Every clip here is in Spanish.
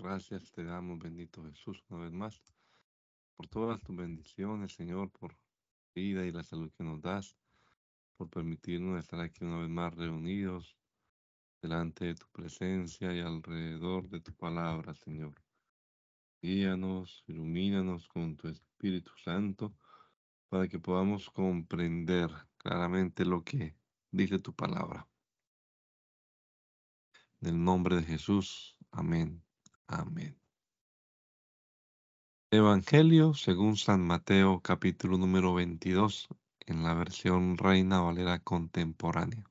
Gracias te damos, bendito Jesús, una vez más, por todas tus bendiciones, Señor, por vida y la salud que nos das, por permitirnos estar aquí una vez más reunidos delante de tu presencia y alrededor de tu palabra, Señor. Guíanos, ilumínanos con tu Espíritu Santo para que podamos comprender claramente lo que dice tu palabra. En el nombre de Jesús, amén, amén. Evangelio según San Mateo capítulo número 22 en la versión Reina Valera contemporánea.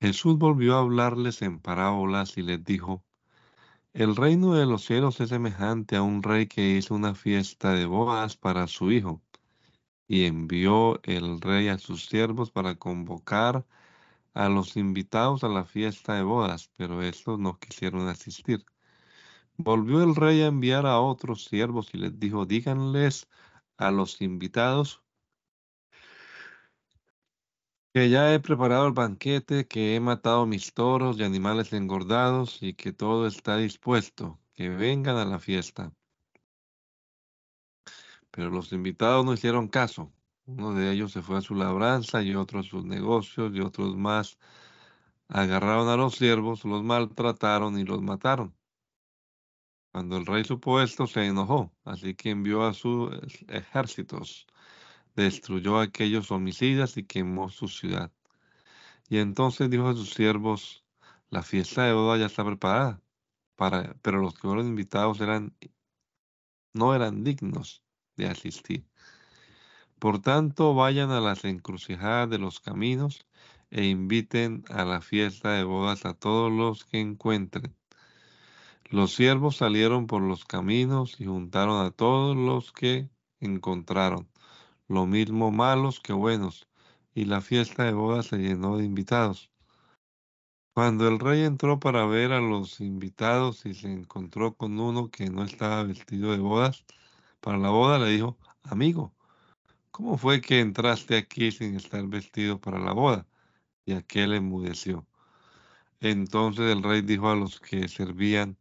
Jesús volvió a hablarles en parábolas y les dijo, el reino de los cielos es semejante a un rey que hizo una fiesta de bodas para su hijo, y envió el rey a sus siervos para convocar a los invitados a la fiesta de bodas, pero estos no quisieron asistir. Volvió el rey a enviar a otros siervos y les dijo, díganles a los invitados que ya he preparado el banquete, que he matado mis toros y animales engordados y que todo está dispuesto, que vengan a la fiesta. Pero los invitados no hicieron caso. Uno de ellos se fue a su labranza y otro a sus negocios y otros más agarraron a los siervos, los maltrataron y los mataron. Cuando el rey supo esto, se enojó, así que envió a sus ejércitos destruyó a aquellos homicidas y quemó su ciudad. Y entonces dijo a sus siervos, la fiesta de boda ya está preparada, para, pero los que fueron invitados eran, no eran dignos de asistir. Por tanto, vayan a las encrucijadas de los caminos e inviten a la fiesta de bodas a todos los que encuentren. Los siervos salieron por los caminos y juntaron a todos los que encontraron lo mismo malos que buenos, y la fiesta de bodas se llenó de invitados. Cuando el rey entró para ver a los invitados y se encontró con uno que no estaba vestido de bodas, para la boda le dijo, amigo, ¿cómo fue que entraste aquí sin estar vestido para la boda? Y aquel enmudeció. Entonces el rey dijo a los que servían,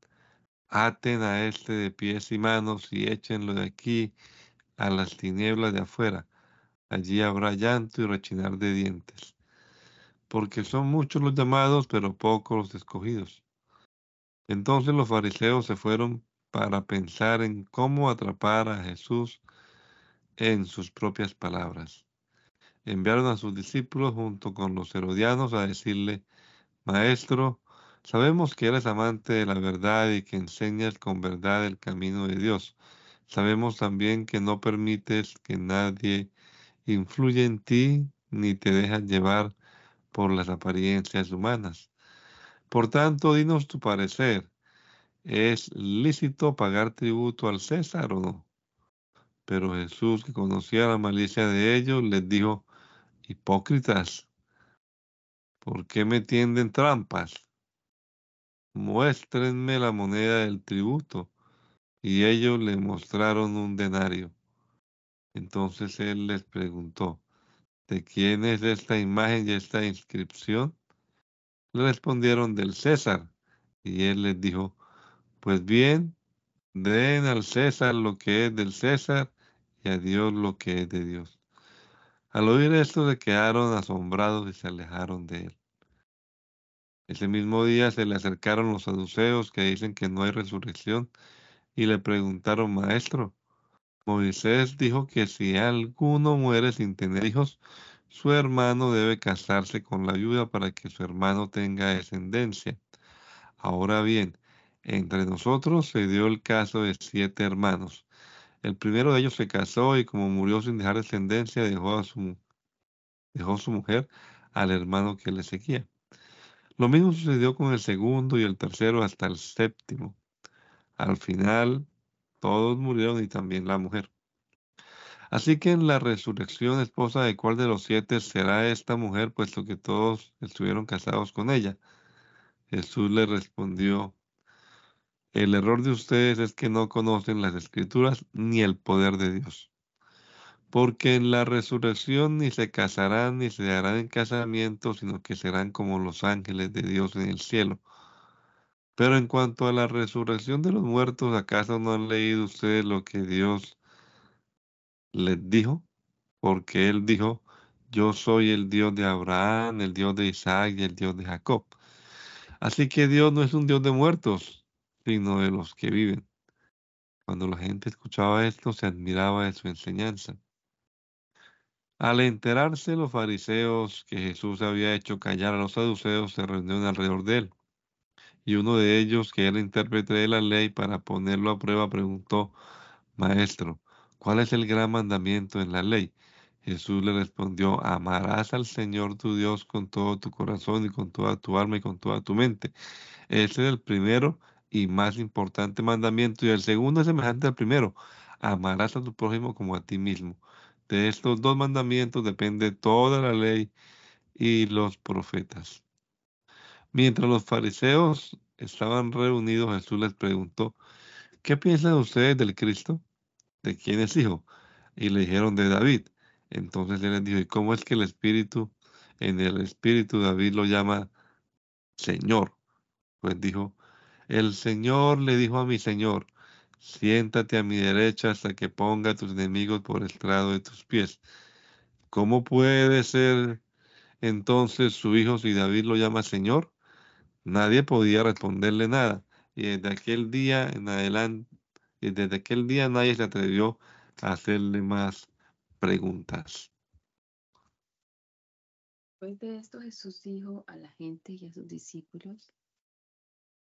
aten a este de pies y manos y échenlo de aquí a las tinieblas de afuera. Allí habrá llanto y rechinar de dientes, porque son muchos los llamados, pero pocos los escogidos. Entonces los fariseos se fueron para pensar en cómo atrapar a Jesús en sus propias palabras. Enviaron a sus discípulos junto con los herodianos a decirle, Maestro, sabemos que eres amante de la verdad y que enseñas con verdad el camino de Dios Sabemos también que no permites que nadie influya en ti ni te dejas llevar por las apariencias humanas. Por tanto, dinos tu parecer. ¿Es lícito pagar tributo al César o no? Pero Jesús, que conocía la malicia de ellos, les dijo, hipócritas, ¿por qué me tienden trampas? Muéstrenme la moneda del tributo y ellos le mostraron un denario. Entonces él les preguntó, ¿de quién es esta imagen y esta inscripción? Le respondieron del César. Y él les dijo, pues bien, den al César lo que es del César y a Dios lo que es de Dios. Al oír esto se quedaron asombrados y se alejaron de él. Ese mismo día se le acercaron los saduceos que dicen que no hay resurrección y le preguntaron, maestro, Moisés dijo que si alguno muere sin tener hijos, su hermano debe casarse con la ayuda para que su hermano tenga descendencia. Ahora bien, entre nosotros se dio el caso de siete hermanos. El primero de ellos se casó y como murió sin dejar descendencia, dejó a su, dejó su mujer al hermano que le seguía. Lo mismo sucedió con el segundo y el tercero hasta el séptimo. Al final, todos murieron y también la mujer. Así que en la resurrección, esposa de cuál de los siete será esta mujer, puesto que todos estuvieron casados con ella. Jesús le respondió, el error de ustedes es que no conocen las escrituras ni el poder de Dios. Porque en la resurrección ni se casarán ni se darán en casamiento, sino que serán como los ángeles de Dios en el cielo. Pero en cuanto a la resurrección de los muertos, ¿acaso no han leído ustedes lo que Dios les dijo? Porque Él dijo, yo soy el Dios de Abraham, el Dios de Isaac y el Dios de Jacob. Así que Dios no es un Dios de muertos, sino de los que viven. Cuando la gente escuchaba esto, se admiraba de su enseñanza. Al enterarse los fariseos que Jesús había hecho callar a los saduceos, se reunieron alrededor de él. Y uno de ellos, que era intérprete de la ley, para ponerlo a prueba, preguntó, Maestro, ¿cuál es el gran mandamiento en la ley? Jesús le respondió, amarás al Señor tu Dios con todo tu corazón y con toda tu alma y con toda tu mente. Ese es el primero y más importante mandamiento. Y el segundo es semejante al primero, amarás a tu prójimo como a ti mismo. De estos dos mandamientos depende toda la ley y los profetas. Mientras los fariseos estaban reunidos, Jesús les preguntó, ¿qué piensan ustedes del Cristo? ¿De quién es hijo? Y le dijeron de David. Entonces él les dijo, ¿y cómo es que el Espíritu, en el Espíritu David lo llama Señor? Pues dijo, el Señor le dijo a mi Señor, siéntate a mi derecha hasta que ponga a tus enemigos por estrado de tus pies. ¿Cómo puede ser entonces su hijo si David lo llama Señor? Nadie podía responderle nada. Y desde aquel día en adelante, desde aquel día nadie se atrevió a hacerle más preguntas. Después de esto Jesús dijo a la gente y a sus discípulos,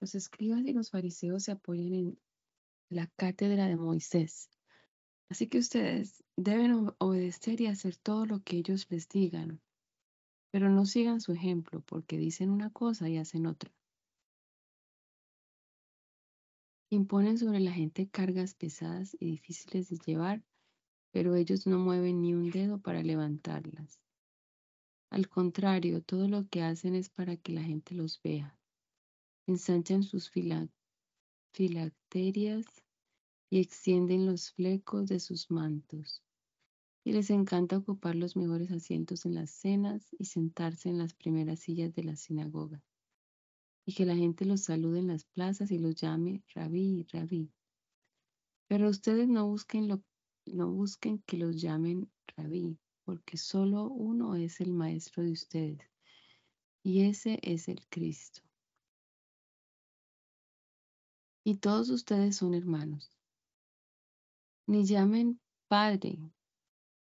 los escribas y los fariseos se apoyan en la cátedra de Moisés. Así que ustedes deben obedecer y hacer todo lo que ellos les digan, pero no sigan su ejemplo porque dicen una cosa y hacen otra. Imponen sobre la gente cargas pesadas y difíciles de llevar, pero ellos no mueven ni un dedo para levantarlas. Al contrario, todo lo que hacen es para que la gente los vea. Ensanchan sus filacterias y extienden los flecos de sus mantos. Y les encanta ocupar los mejores asientos en las cenas y sentarse en las primeras sillas de la sinagoga. Y que la gente los salude en las plazas y los llame rabí, rabí. Pero ustedes no busquen, lo, no busquen que los llamen rabí, porque solo uno es el maestro de ustedes, y ese es el Cristo y todos ustedes son hermanos. Ni llamen Padre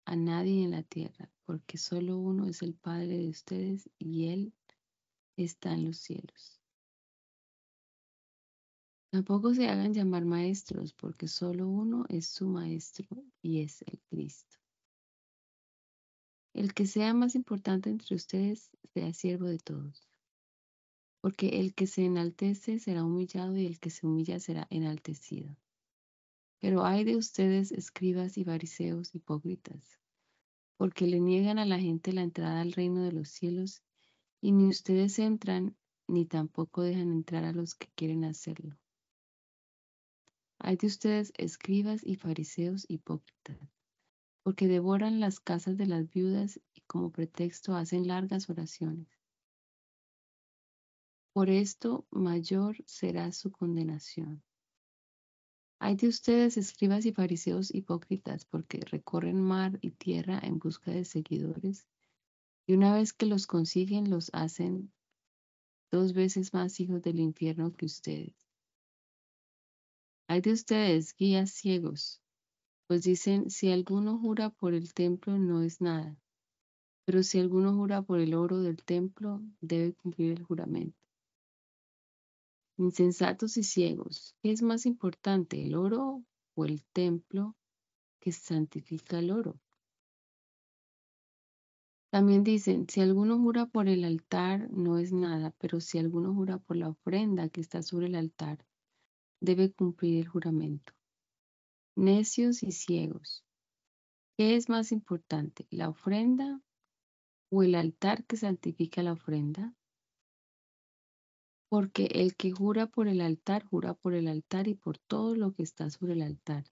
a nadie en la tierra, porque solo uno es el Padre de ustedes y Él está en los cielos. Tampoco se hagan llamar maestros, porque solo uno es su maestro y es el Cristo. El que sea más importante entre ustedes sea siervo de todos. Porque el que se enaltece será humillado y el que se humilla será enaltecido. Pero hay de ustedes, escribas y fariseos hipócritas, porque le niegan a la gente la entrada al reino de los cielos, y ni ustedes entran, ni tampoco dejan entrar a los que quieren hacerlo. Hay de ustedes, escribas y fariseos hipócritas, porque devoran las casas de las viudas y como pretexto hacen largas oraciones. Por esto mayor será su condenación. Hay de ustedes, escribas y fariseos hipócritas, porque recorren mar y tierra en busca de seguidores, y una vez que los consiguen, los hacen dos veces más hijos del infierno que ustedes. Hay de ustedes, guías ciegos, pues dicen, si alguno jura por el templo, no es nada, pero si alguno jura por el oro del templo, debe cumplir el juramento. Insensatos y ciegos, ¿qué es más importante, el oro o el templo que santifica el oro? También dicen, si alguno jura por el altar, no es nada, pero si alguno jura por la ofrenda que está sobre el altar, debe cumplir el juramento. Necios y ciegos, ¿qué es más importante, la ofrenda o el altar que santifica la ofrenda? Porque el que jura por el altar, jura por el altar y por todo lo que está sobre el altar.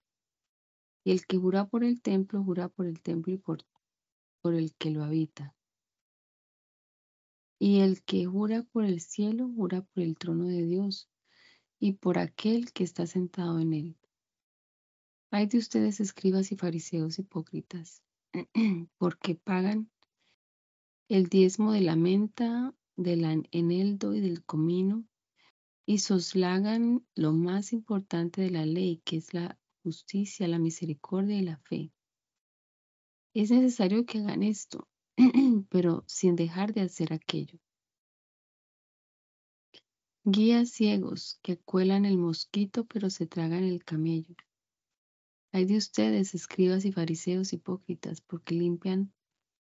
Y el que jura por el templo, jura por el templo y por, por el que lo habita. Y el que jura por el cielo, jura por el trono de Dios. y por aquel que está sentado en él. Hay de ustedes escribas y fariseos hipócritas, porque pagan el diezmo de la menta, del eneldo y del comino, y soslagan lo más importante de la ley, que es la justicia, la misericordia y la fe. Es necesario que hagan esto, pero sin dejar de hacer aquello. Guías ciegos que cuelan el mosquito pero se tragan el camello. Hay de ustedes, escribas y fariseos hipócritas, porque limpian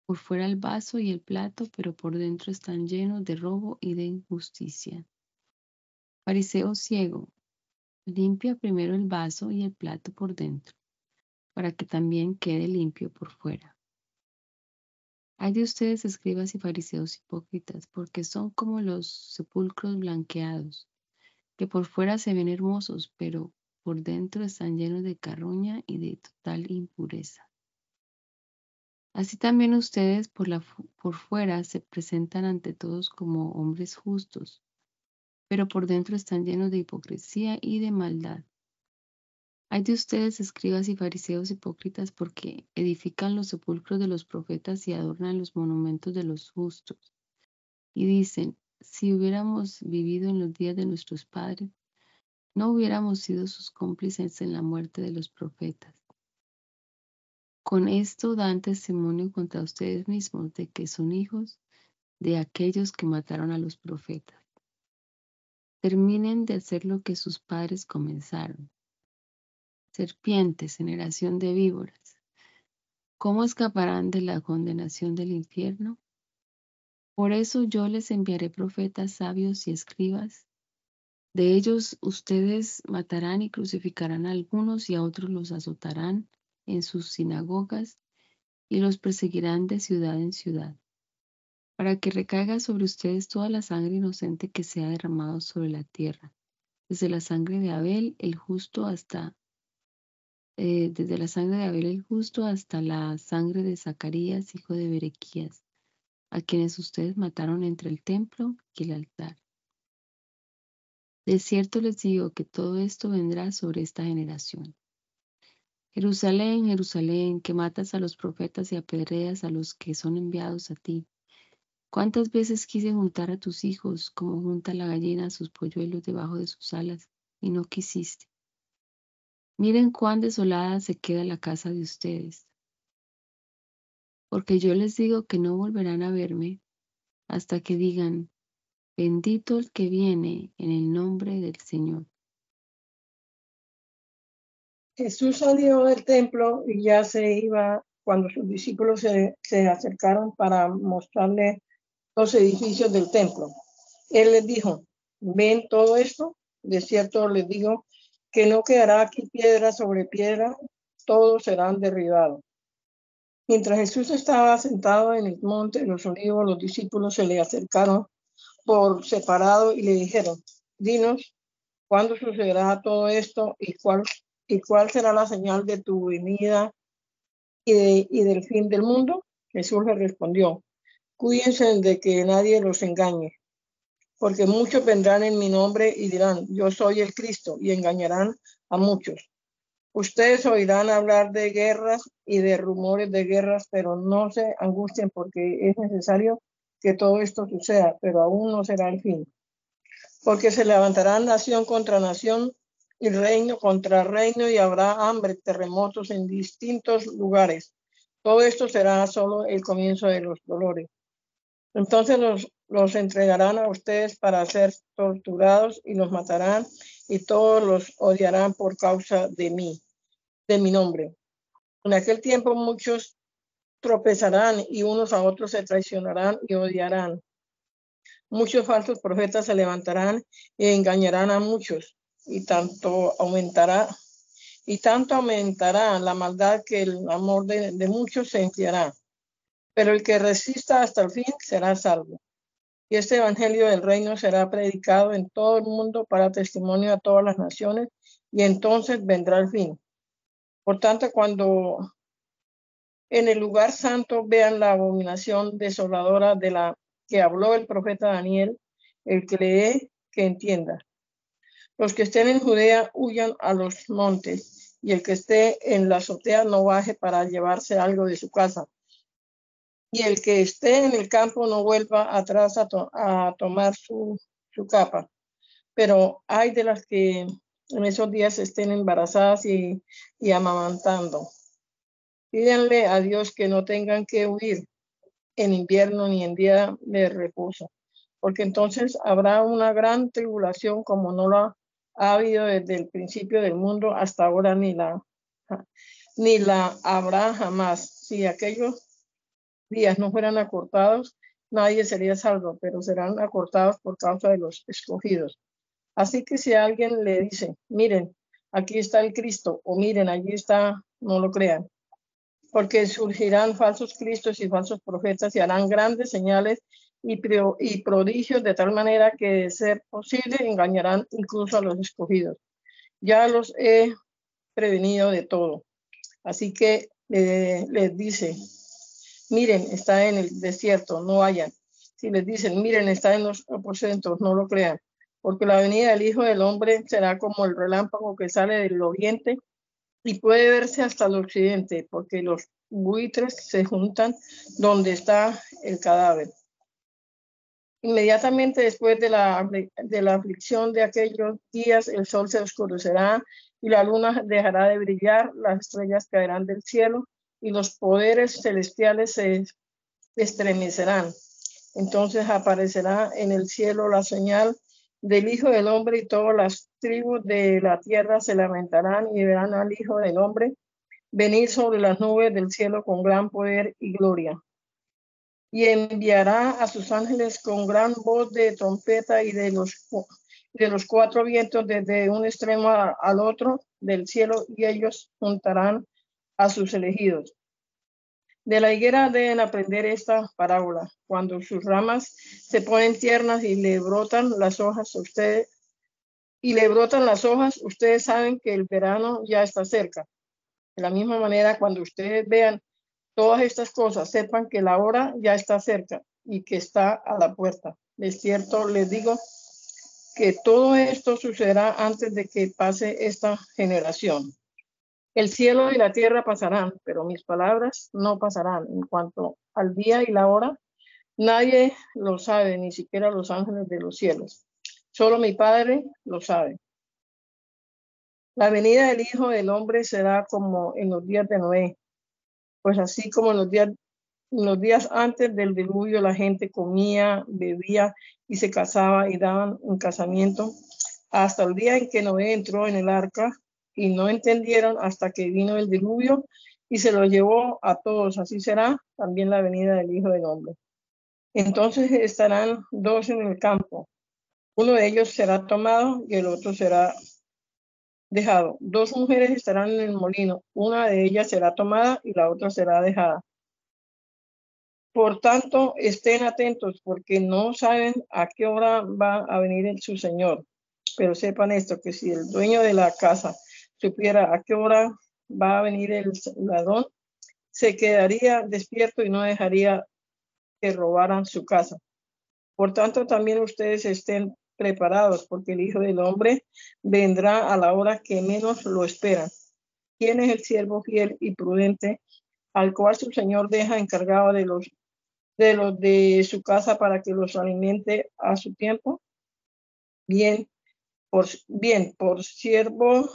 por fuera el vaso y el plato, pero por dentro están llenos de robo y de injusticia. Fariseo ciego, limpia primero el vaso y el plato por dentro, para que también quede limpio por fuera. Hay de ustedes, escribas y fariseos hipócritas, porque son como los sepulcros blanqueados, que por fuera se ven hermosos, pero por dentro están llenos de carroña y de total impureza. Así también ustedes por, fuera se presentan ante todos como hombres justos, pero por dentro están llenos de hipocresía y de maldad. Hay de ustedes, escribas y fariseos hipócritas, porque edifican los sepulcros de los profetas y adornan los monumentos de los justos. Y dicen, si hubiéramos vivido en los días de nuestros padres, no hubiéramos sido sus cómplices en la muerte de los profetas. Con esto dan testimonio contra ustedes mismos de que son hijos de aquellos que mataron a los profetas. Terminen de hacer lo que sus padres comenzaron serpientes, generación de víboras, ¿cómo escaparán de la condenación del infierno? Por eso yo les enviaré profetas sabios y escribas. De ellos ustedes matarán y crucificarán a algunos y a otros los azotarán en sus sinagogas y los perseguirán de ciudad en ciudad, para que recaiga sobre ustedes toda la sangre inocente que se ha derramado sobre la tierra, desde la sangre de Abel, el justo, hasta eh, desde la sangre de Abel el justo hasta la sangre de Zacarías, hijo de Berequías, a quienes ustedes mataron entre el templo y el altar. De cierto les digo que todo esto vendrá sobre esta generación. Jerusalén, Jerusalén, que matas a los profetas y apedreas a los que son enviados a ti. ¿Cuántas veces quise juntar a tus hijos como junta la gallina a sus polluelos debajo de sus alas y no quisiste? Miren cuán desolada se queda la casa de ustedes. Porque yo les digo que no volverán a verme hasta que digan, bendito el que viene en el nombre del Señor. Jesús salió del templo y ya se iba cuando sus discípulos se, se acercaron para mostrarle los edificios del templo. Él les dijo, ¿ven todo esto? De cierto les digo que no quedará aquí piedra sobre piedra, todos serán derribados. Mientras Jesús estaba sentado en el monte de los olivos, los discípulos se le acercaron por separado y le dijeron, dinos, ¿cuándo sucederá todo esto y cuál, y cuál será la señal de tu venida y, del fin del mundo? Jesús le respondió, cuídense de que nadie los engañe porque muchos vendrán en mi nombre y dirán, yo soy el Cristo, y engañarán a muchos. Ustedes oirán hablar de guerras y de rumores de guerras, pero no se angustien porque es necesario que todo esto suceda, pero aún no será el fin. Porque se levantará nación contra nación y reino contra reino y habrá hambre, terremotos en distintos lugares. Todo esto será solo el comienzo de los dolores. Entonces los, los entregarán a ustedes para ser torturados y los matarán y todos los odiarán por causa de mí, de mi nombre. En aquel tiempo muchos tropezarán y unos a otros se traicionarán y odiarán. Muchos falsos profetas se levantarán y engañarán a muchos y tanto aumentará y tanto aumentará la maldad que el amor de, muchos se enfriará pero el que resista hasta el fin será salvo. Y este Evangelio del Reino será predicado en todo el mundo para testimonio a todas las naciones, y entonces vendrá el fin. Por tanto, cuando en el lugar santo vean la abominación desoladora de la que habló el profeta Daniel, el que lee, que entienda. Los que estén en Judea huyan a los montes, y el que esté en la azotea no baje para llevarse algo de su casa. Y el que esté en el campo no vuelva atrás a, tomar su, su capa. Pero hay de las que en esos días estén embarazadas y, y amamantando. Pídanle a Dios que no tengan que huir en invierno ni en día de reposo, porque entonces habrá una gran tribulación como no la ha habido desde el principio del mundo hasta ahora ni la ni la habrá jamás. Si aquellos días no fueran acortados, nadie sería salvo, pero serán acortados por causa de los escogidos. Así que si alguien le dice, miren, aquí está el Cristo, o miren, allí está, no lo crean, porque surgirán falsos cristos y falsos profetas y harán grandes señales y, prodigios de tal manera que, de ser posible, engañarán incluso a los escogidos. Ya los he prevenido de todo. Así que eh, les dice, miren, está en el desierto, no vayan. Si les dicen, miren, está en los aposentos, no lo crean porque la venida del Hijo del Hombre será como el relámpago que sale del oriente y puede verse hasta el occidente, porque los buitres se juntan donde está el cadáver. Inmediatamente después de la, de la aflicción de aquellos días, el sol se oscurecerá y la luna dejará de brillar, las estrellas caerán del cielo y los poderes celestiales se estremecerán. Entonces aparecerá en el cielo la señal del Hijo del Hombre y todas las tribus de la tierra se lamentarán y verán al Hijo del Hombre venir sobre las nubes del cielo con gran poder y gloria. Y enviará a sus ángeles con gran voz de trompeta y de los, de los cuatro vientos desde un extremo al otro del cielo y ellos juntarán a sus elegidos de la higuera deben aprender esta parábola. Cuando sus ramas se ponen tiernas y le brotan las hojas ustedes, y le brotan las hojas, ustedes saben que el verano ya está cerca. De la misma manera, cuando ustedes vean todas estas cosas, sepan que la hora ya está cerca y que está a la puerta. Es cierto, les digo que todo esto sucederá antes de que pase esta generación. El cielo y la tierra pasarán, pero mis palabras no pasarán. En cuanto al día y la hora, nadie lo sabe, ni siquiera los ángeles de los cielos. Solo mi Padre lo sabe. La venida del Hijo del Hombre será como en los días de Noé, pues así como los días, los días antes del diluvio la gente comía, bebía y se casaba y daban un casamiento, hasta el día en que Noé entró en el arca y no entendieron hasta que vino el diluvio y se lo llevó a todos. Así será también la venida del Hijo del Hombre. Entonces estarán dos en el campo. Uno de ellos será tomado y el otro será dejado. Dos mujeres estarán en el molino. Una de ellas será tomada y la otra será dejada. Por tanto, estén atentos porque no saben a qué hora va a venir su Señor. Pero sepan esto, que si el dueño de la casa supiera a qué hora va a venir el ladrón, se quedaría despierto y no dejaría que robaran su casa. Por tanto, también ustedes estén preparados, porque el Hijo del Hombre vendrá a la hora que menos lo esperan. ¿Quién es el siervo fiel y prudente al cual su Señor deja encargado de los de los de su casa para que los alimente a su tiempo? Bien, por bien, por siervo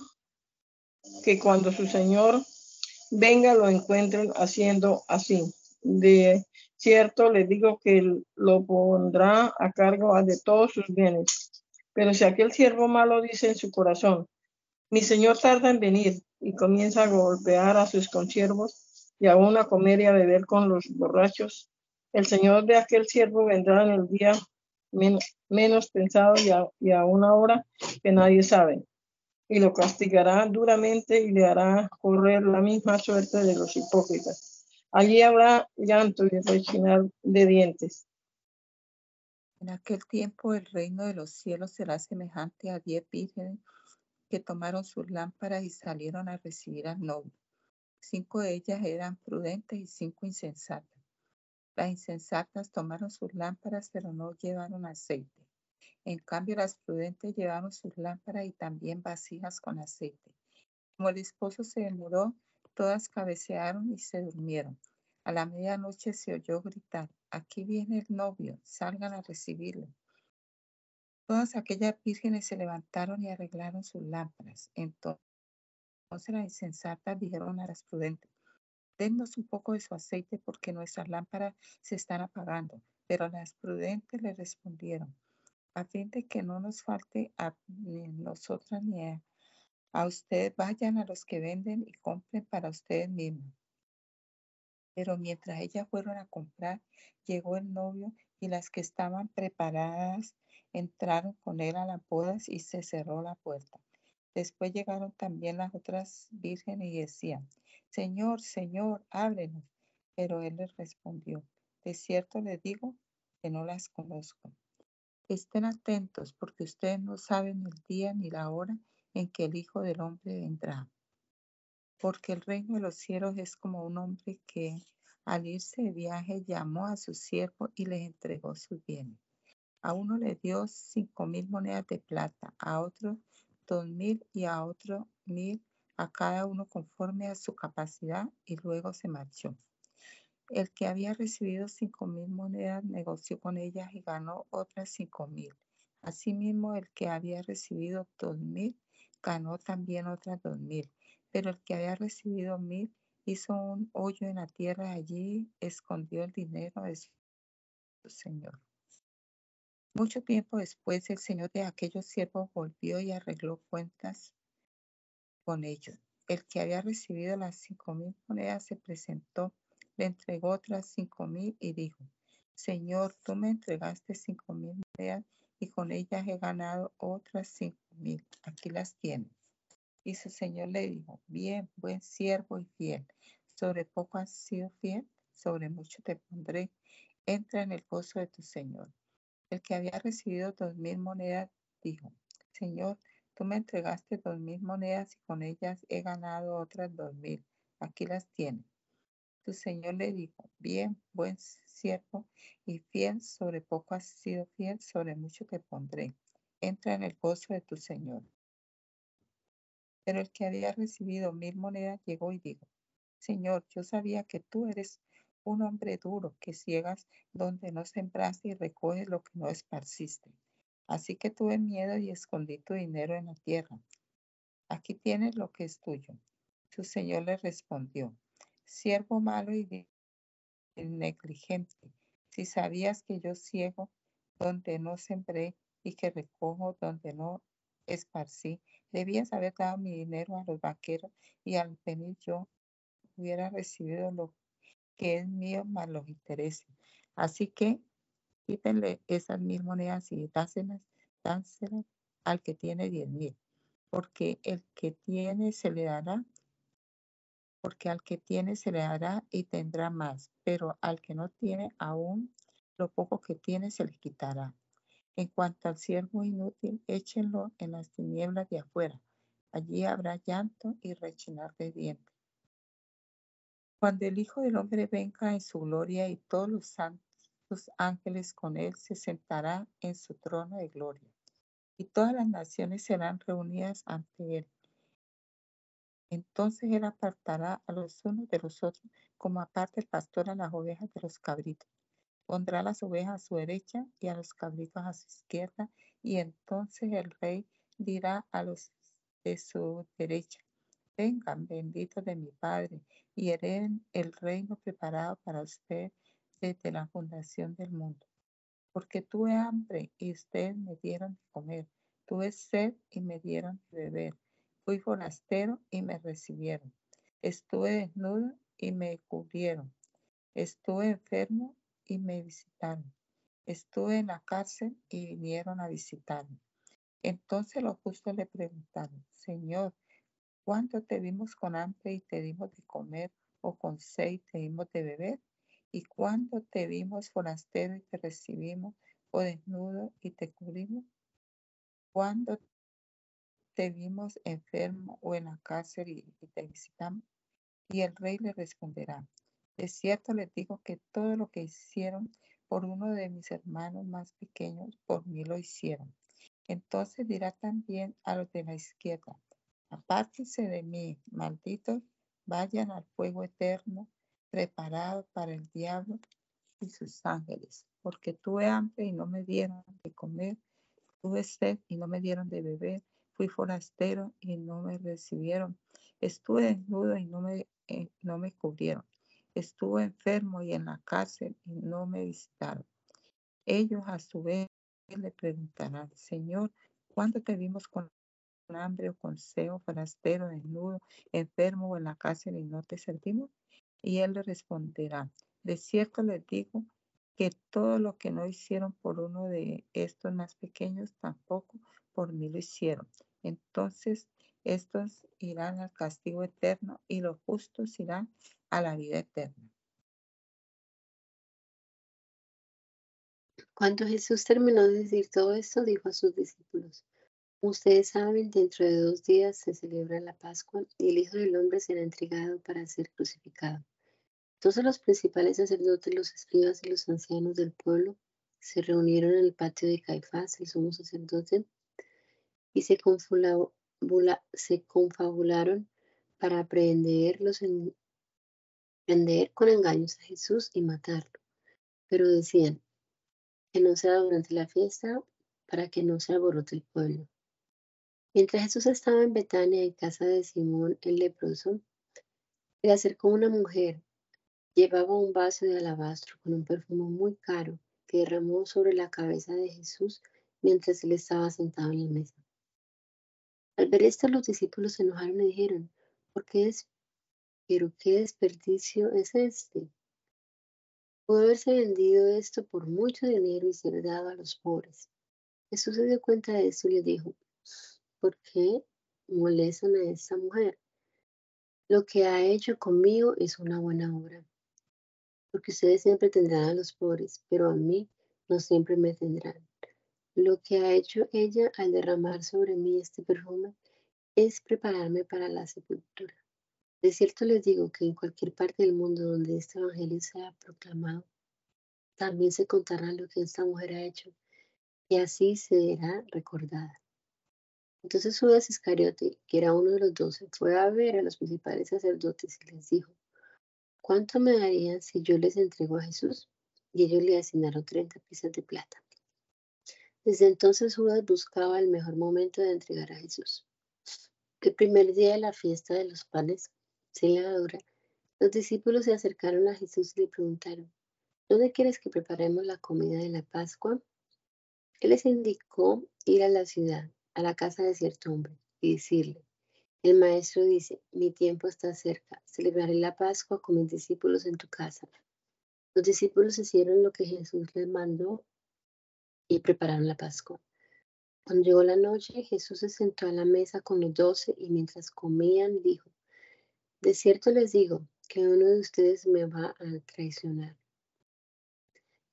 que cuando su Señor venga lo encuentren haciendo así. De cierto, les digo que lo pondrá a cargo de todos sus bienes. Pero si aquel siervo malo dice en su corazón, mi Señor tarda en venir y comienza a golpear a sus consiervos y aún a comer y a beber con los borrachos, el Señor de aquel siervo vendrá en el día menos, pensado y a una hora que nadie sabe y lo castigará duramente y le hará correr la misma suerte de los hipócritas. Allí habrá llanto y rechinar de dientes. En aquel tiempo el reino de los cielos será semejante a diez vírgenes que tomaron sus lámparas y salieron a recibir al novio. Cinco de ellas eran prudentes y cinco insensatas. Las insensatas tomaron sus lámparas pero no llevaron aceite. En cambio, las prudentes llevaron sus lámparas y también vasijas con aceite. Como el esposo se demoró, todas cabecearon y se durmieron. A la medianoche se oyó gritar, aquí viene el novio, salgan a recibirlo. Todas aquellas vírgenes se levantaron y arreglaron sus lámparas. Entonces las insensatas dijeron a las prudentes, dennos un poco de su aceite porque nuestras lámparas se están apagando. Pero las prudentes le respondieron, a fin de que no nos falte a nosotras ni a, a ustedes, vayan a los que venden y compren para ustedes mismos. Pero mientras ellas fueron a comprar, llegó el novio y las que estaban preparadas entraron con él a las bodas y se cerró la puerta. Después llegaron también las otras vírgenes y decían, Señor, Señor, ábrenos. Pero él les respondió, de cierto les digo que no las conozco. Estén atentos porque ustedes no saben el día ni la hora en que el Hijo del Hombre vendrá. Porque el reino de los cielos es como un hombre que al irse de viaje llamó a su siervo y les entregó sus bienes. A uno le dio cinco mil monedas de plata, a otro dos mil y a otro mil, a cada uno conforme a su capacidad, y luego se marchó. El que había recibido cinco mil monedas negoció con ellas y ganó otras cinco mil. Asimismo, el que había recibido dos mil ganó también otras dos mil. Pero el que había recibido mil hizo un hoyo en la tierra allí escondió el dinero de su señor. Mucho tiempo después, el señor de aquellos siervos volvió y arregló cuentas con ellos. El que había recibido las cinco mil monedas se presentó le entregó otras cinco mil y dijo, Señor, tú me entregaste cinco mil monedas y con ellas he ganado otras cinco mil. Aquí las tienes. Y su señor le dijo, bien, buen siervo y fiel. Sobre poco has sido fiel, sobre mucho te pondré. Entra en el gozo de tu señor. El que había recibido dos mil monedas dijo, Señor, tú me entregaste dos mil monedas y con ellas he ganado otras dos mil. Aquí las tienes. Tu señor le dijo, bien, buen siervo y fiel, sobre poco has sido fiel, sobre mucho te pondré. Entra en el gozo de tu señor. Pero el que había recibido mil monedas llegó y dijo, Señor, yo sabía que tú eres un hombre duro, que ciegas donde no sembraste y recoges lo que no esparciste. Así que tuve miedo y escondí tu dinero en la tierra. Aquí tienes lo que es tuyo. Su señor le respondió, siervo malo y negligente, si sabías que yo ciego donde no sembré y que recojo donde no esparcí, debías haber dado mi dinero a los vaqueros y al venir yo hubiera recibido lo que es mío más los intereses. Así que quítenle esas mil monedas y dáselas, dánselas al que tiene diez mil, porque el que tiene se le dará porque al que tiene se le dará y tendrá más, pero al que no tiene aún lo poco que tiene se le quitará. En cuanto al siervo inútil, échenlo en las tinieblas de afuera. Allí habrá llanto y rechinar de dientes. Cuando el Hijo del Hombre venga en su gloria y todos los santos ángeles con él, se sentará en su trono de gloria. Y todas las naciones serán reunidas ante él entonces él apartará a los unos de los otros, como aparte el pastor a las ovejas de los cabritos. Pondrá las ovejas a su derecha y a los cabritos a su izquierda, y entonces el rey dirá a los de su derecha, vengan benditos de mi Padre, y hereden el reino preparado para usted desde la fundación del mundo. Porque tuve hambre y ustedes me dieron de comer, tuve sed y me dieron de beber Fui forastero y me recibieron. Estuve desnudo y me cubrieron. Estuve enfermo y me visitaron. Estuve en la cárcel y vinieron a visitarme. Entonces los justos le preguntaron, Señor, ¿cuánto te vimos con hambre y te dimos de comer o con sed y te dimos de beber? ¿Y cuándo te vimos forastero y te recibimos o desnudo y te cubrimos? ¿Cuándo te vimos enfermo o en la cárcel y, te visitamos? Y el rey le responderá, de cierto les digo que todo lo que hicieron por uno de mis hermanos más pequeños, por mí lo hicieron. Entonces dirá también a los de la izquierda, apártense de mí, malditos, vayan al fuego eterno, preparado para el diablo y sus ángeles, porque tuve hambre y no me dieron de comer, tuve sed y no me dieron de beber, fui forastero y no me recibieron, estuve desnudo y no me, eh, no me cubrieron, estuve enfermo y en la cárcel y no me visitaron. Ellos a su vez le preguntarán, Señor, ¿cuándo te vimos con hambre o con seo, forastero, desnudo, enfermo o en la cárcel y no te servimos? Y él le responderá, de cierto les digo que todo lo que no hicieron por uno de estos más pequeños, tampoco por mí lo hicieron. Entonces estos irán al castigo eterno y los justos irán a la vida eterna. Cuando Jesús terminó de decir todo esto, dijo a sus discípulos, ustedes saben, dentro de dos días se celebra la Pascua y el Hijo del Hombre será entregado para ser crucificado. Entonces los principales sacerdotes, los escribas y los ancianos del pueblo se reunieron en el patio de Caifás, el sumo sacerdote, y se, se confabularon para prenderlos en, prender con engaños a Jesús y matarlo. Pero decían que no sea durante la fiesta para que no se alborote el pueblo. Mientras Jesús estaba en Betania, en casa de Simón el leproso, le acercó una mujer Llevaba un vaso de alabastro con un perfume muy caro que derramó sobre la cabeza de Jesús mientras él estaba sentado en la mesa. Al ver esto, los discípulos se enojaron y dijeron, ¿por qué es? Pero qué desperdicio es este. Pudo haberse vendido esto por mucho dinero y ser dado a los pobres. Jesús se dio cuenta de esto y le dijo, ¿por qué molestan a esta mujer? Lo que ha hecho conmigo es una buena obra porque ustedes siempre tendrán a los pobres, pero a mí no siempre me tendrán. Lo que ha hecho ella al derramar sobre mí este perfume es prepararme para la sepultura. De cierto les digo que en cualquier parte del mundo donde este evangelio sea proclamado, también se contará lo que esta mujer ha hecho y así será recordada. Entonces Judas Iscariote, que era uno de los doce, fue a ver a los principales sacerdotes y les dijo, ¿Cuánto me darían si yo les entrego a Jesús? Y ellos le asignaron 30 piezas de plata. Desde entonces Judas buscaba el mejor momento de entregar a Jesús. El primer día de la fiesta de los panes sin levadura, los discípulos se acercaron a Jesús y le preguntaron, ¿dónde quieres que preparemos la comida de la Pascua? Él les indicó ir a la ciudad, a la casa de cierto hombre, y decirle, el maestro dice, mi tiempo está cerca, celebraré la Pascua con mis discípulos en tu casa. Los discípulos hicieron lo que Jesús les mandó y prepararon la Pascua. Cuando llegó la noche, Jesús se sentó a la mesa con los doce y mientras comían dijo, de cierto les digo que uno de ustedes me va a traicionar.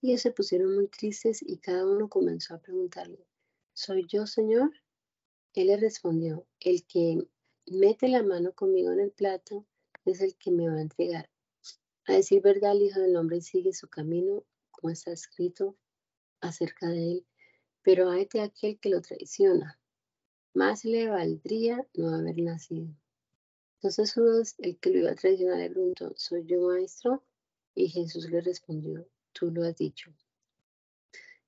Y ellos se pusieron muy tristes y cada uno comenzó a preguntarle, ¿soy yo, Señor? Él le respondió, el que mete la mano conmigo en el plato, es el que me va a entregar. A decir verdad, el Hijo del Hombre sigue su camino, como está escrito acerca de él, pero hay de aquel que lo traiciona. Más le valdría no haber nacido. Entonces Judas, el que lo iba a traicionar, le preguntó, ¿soy yo maestro? Y Jesús le respondió, tú lo has dicho.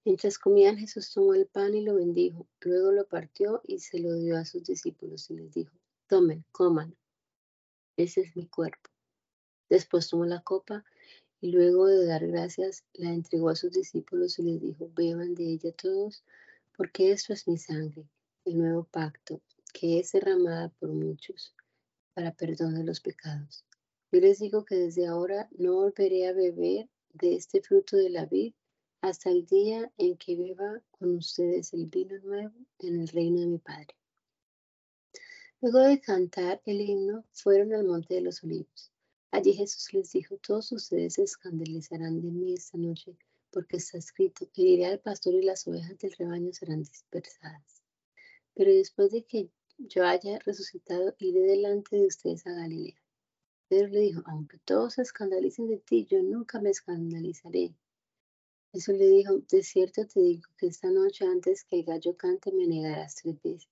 Mientras comían, Jesús tomó el pan y lo bendijo, luego lo partió y se lo dio a sus discípulos y les dijo, Tomen, coman. Ese es mi cuerpo. Después tomó la copa y luego de dar gracias la entregó a sus discípulos y les dijo, beban de ella todos, porque esto es mi sangre, el nuevo pacto, que es derramada por muchos para perdón de los pecados. Yo les digo que desde ahora no volveré a beber de este fruto de la vid hasta el día en que beba con ustedes el vino nuevo en el reino de mi Padre. Luego de cantar el himno, fueron al monte de los olivos. Allí Jesús les dijo, todos ustedes se escandalizarán de mí esta noche, porque está escrito, heriré al pastor y las ovejas del rebaño serán dispersadas. Pero después de que yo haya resucitado, iré delante de ustedes a Galilea. Pedro le dijo, aunque todos se escandalicen de ti, yo nunca me escandalizaré. Jesús le dijo, de cierto te digo que esta noche antes que el gallo cante me negarás tres veces.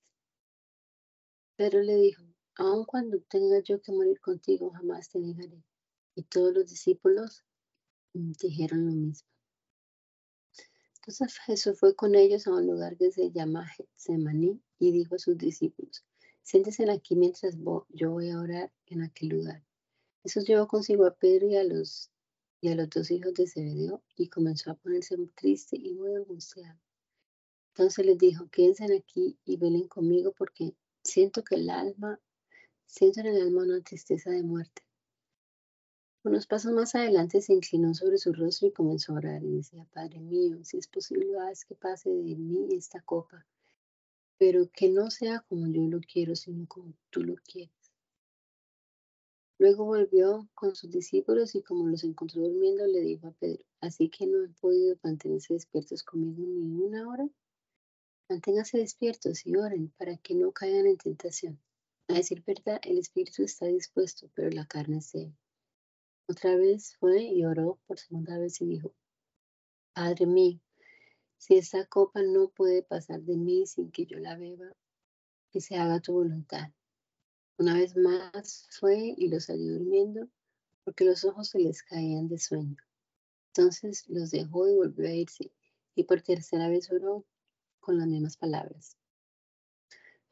Pedro le dijo, aun cuando tenga yo que morir contigo, jamás te negaré. Y todos los discípulos mm, dijeron lo mismo. Entonces Jesús fue con ellos a un lugar que se llama Getsemaní y dijo a sus discípulos, siéntense aquí mientras yo voy a orar en aquel lugar. Jesús llevó consigo a Pedro y a los, y a los dos hijos de Zebedeo y comenzó a ponerse triste y muy angustiado. Entonces les dijo, quédense aquí y velen conmigo porque siento que el alma, siento en el alma una tristeza de muerte. Unos pasos más adelante se inclinó sobre su rostro y comenzó a orar y decía, Padre mío, si es posible, haz que pase de mí esta copa, pero que no sea como yo lo quiero, sino como tú lo quieres. Luego volvió con sus discípulos y como los encontró durmiendo, le dijo a Pedro, así que no han podido mantenerse despiertos conmigo ni una hora. Manténganse despiertos y oren para que no caigan en tentación. A decir verdad, el espíritu está dispuesto, pero la carne débil. Otra vez fue y oró por segunda vez y dijo, Padre mío, si esta copa no puede pasar de mí sin que yo la beba, que se haga tu voluntad. Una vez más fue y los salió durmiendo porque los ojos se les caían de sueño. Entonces los dejó y volvió a irse y por tercera vez oró con las mismas palabras.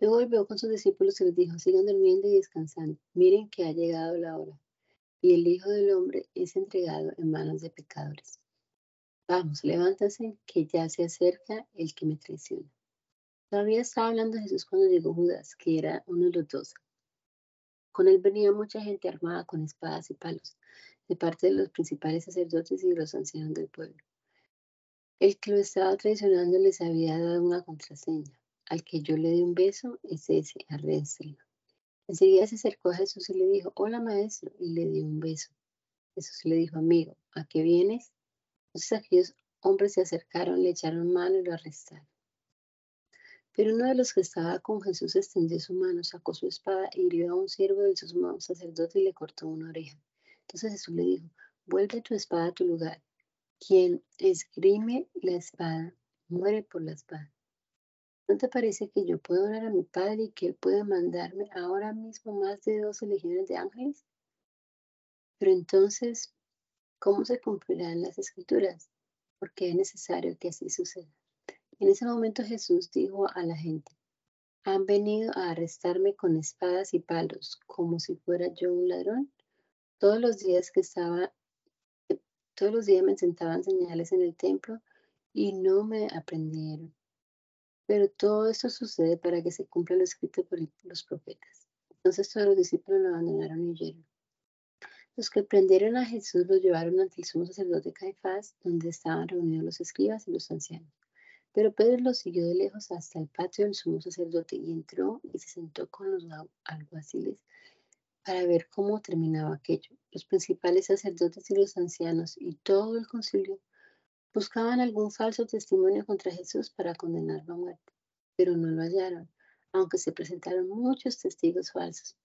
Luego volvió con sus discípulos y les dijo, sigan durmiendo y descansando. Miren que ha llegado la hora y el Hijo del Hombre es entregado en manos de pecadores. Vamos, levántense, que ya se acerca el que me traiciona. Todavía estaba hablando Jesús cuando llegó Judas, que era uno de los doce. Con él venía mucha gente armada con espadas y palos, de parte de los principales sacerdotes y de los ancianos del pueblo. El que lo estaba traicionando les había dado una contraseña. Al que yo le di un beso es ese, arréstelo. Enseguida se acercó a Jesús y le dijo, hola maestro, y le dio un beso. Jesús le dijo, amigo, ¿a qué vienes? Entonces aquellos hombres se acercaron, le echaron mano y lo arrestaron. Pero uno de los que estaba con Jesús extendió su mano, sacó su espada, hirió a un siervo del sumo sacerdote y le cortó una oreja. Entonces Jesús le dijo, vuelve tu espada a tu lugar. Quien esgrime la espada, muere por la espada. ¿No te parece que yo puedo orar a mi Padre y que Él puede mandarme ahora mismo más de doce legiones de ángeles? Pero entonces, ¿cómo se cumplirán las escrituras? Porque es necesario que así suceda. En ese momento Jesús dijo a la gente, han venido a arrestarme con espadas y palos, como si fuera yo un ladrón. Todos los días que estaba, todos los días me sentaban señales en el templo y no me aprendieron. Pero todo esto sucede para que se cumpla lo escrito por los profetas. Entonces todos los discípulos lo abandonaron y huyeron. Los que prendieron a Jesús lo llevaron ante el sumo sacerdote Caifás, donde estaban reunidos los escribas y los ancianos. Pero Pedro lo siguió de lejos hasta el patio del sumo sacerdote y entró y se sentó con los alguaciles para ver cómo terminaba aquello. Los principales sacerdotes y los ancianos y todo el concilio Buscaban algún falso testimonio contra Jesús para condenarlo a muerte, pero no lo hallaron, aunque se presentaron muchos testigos falsos.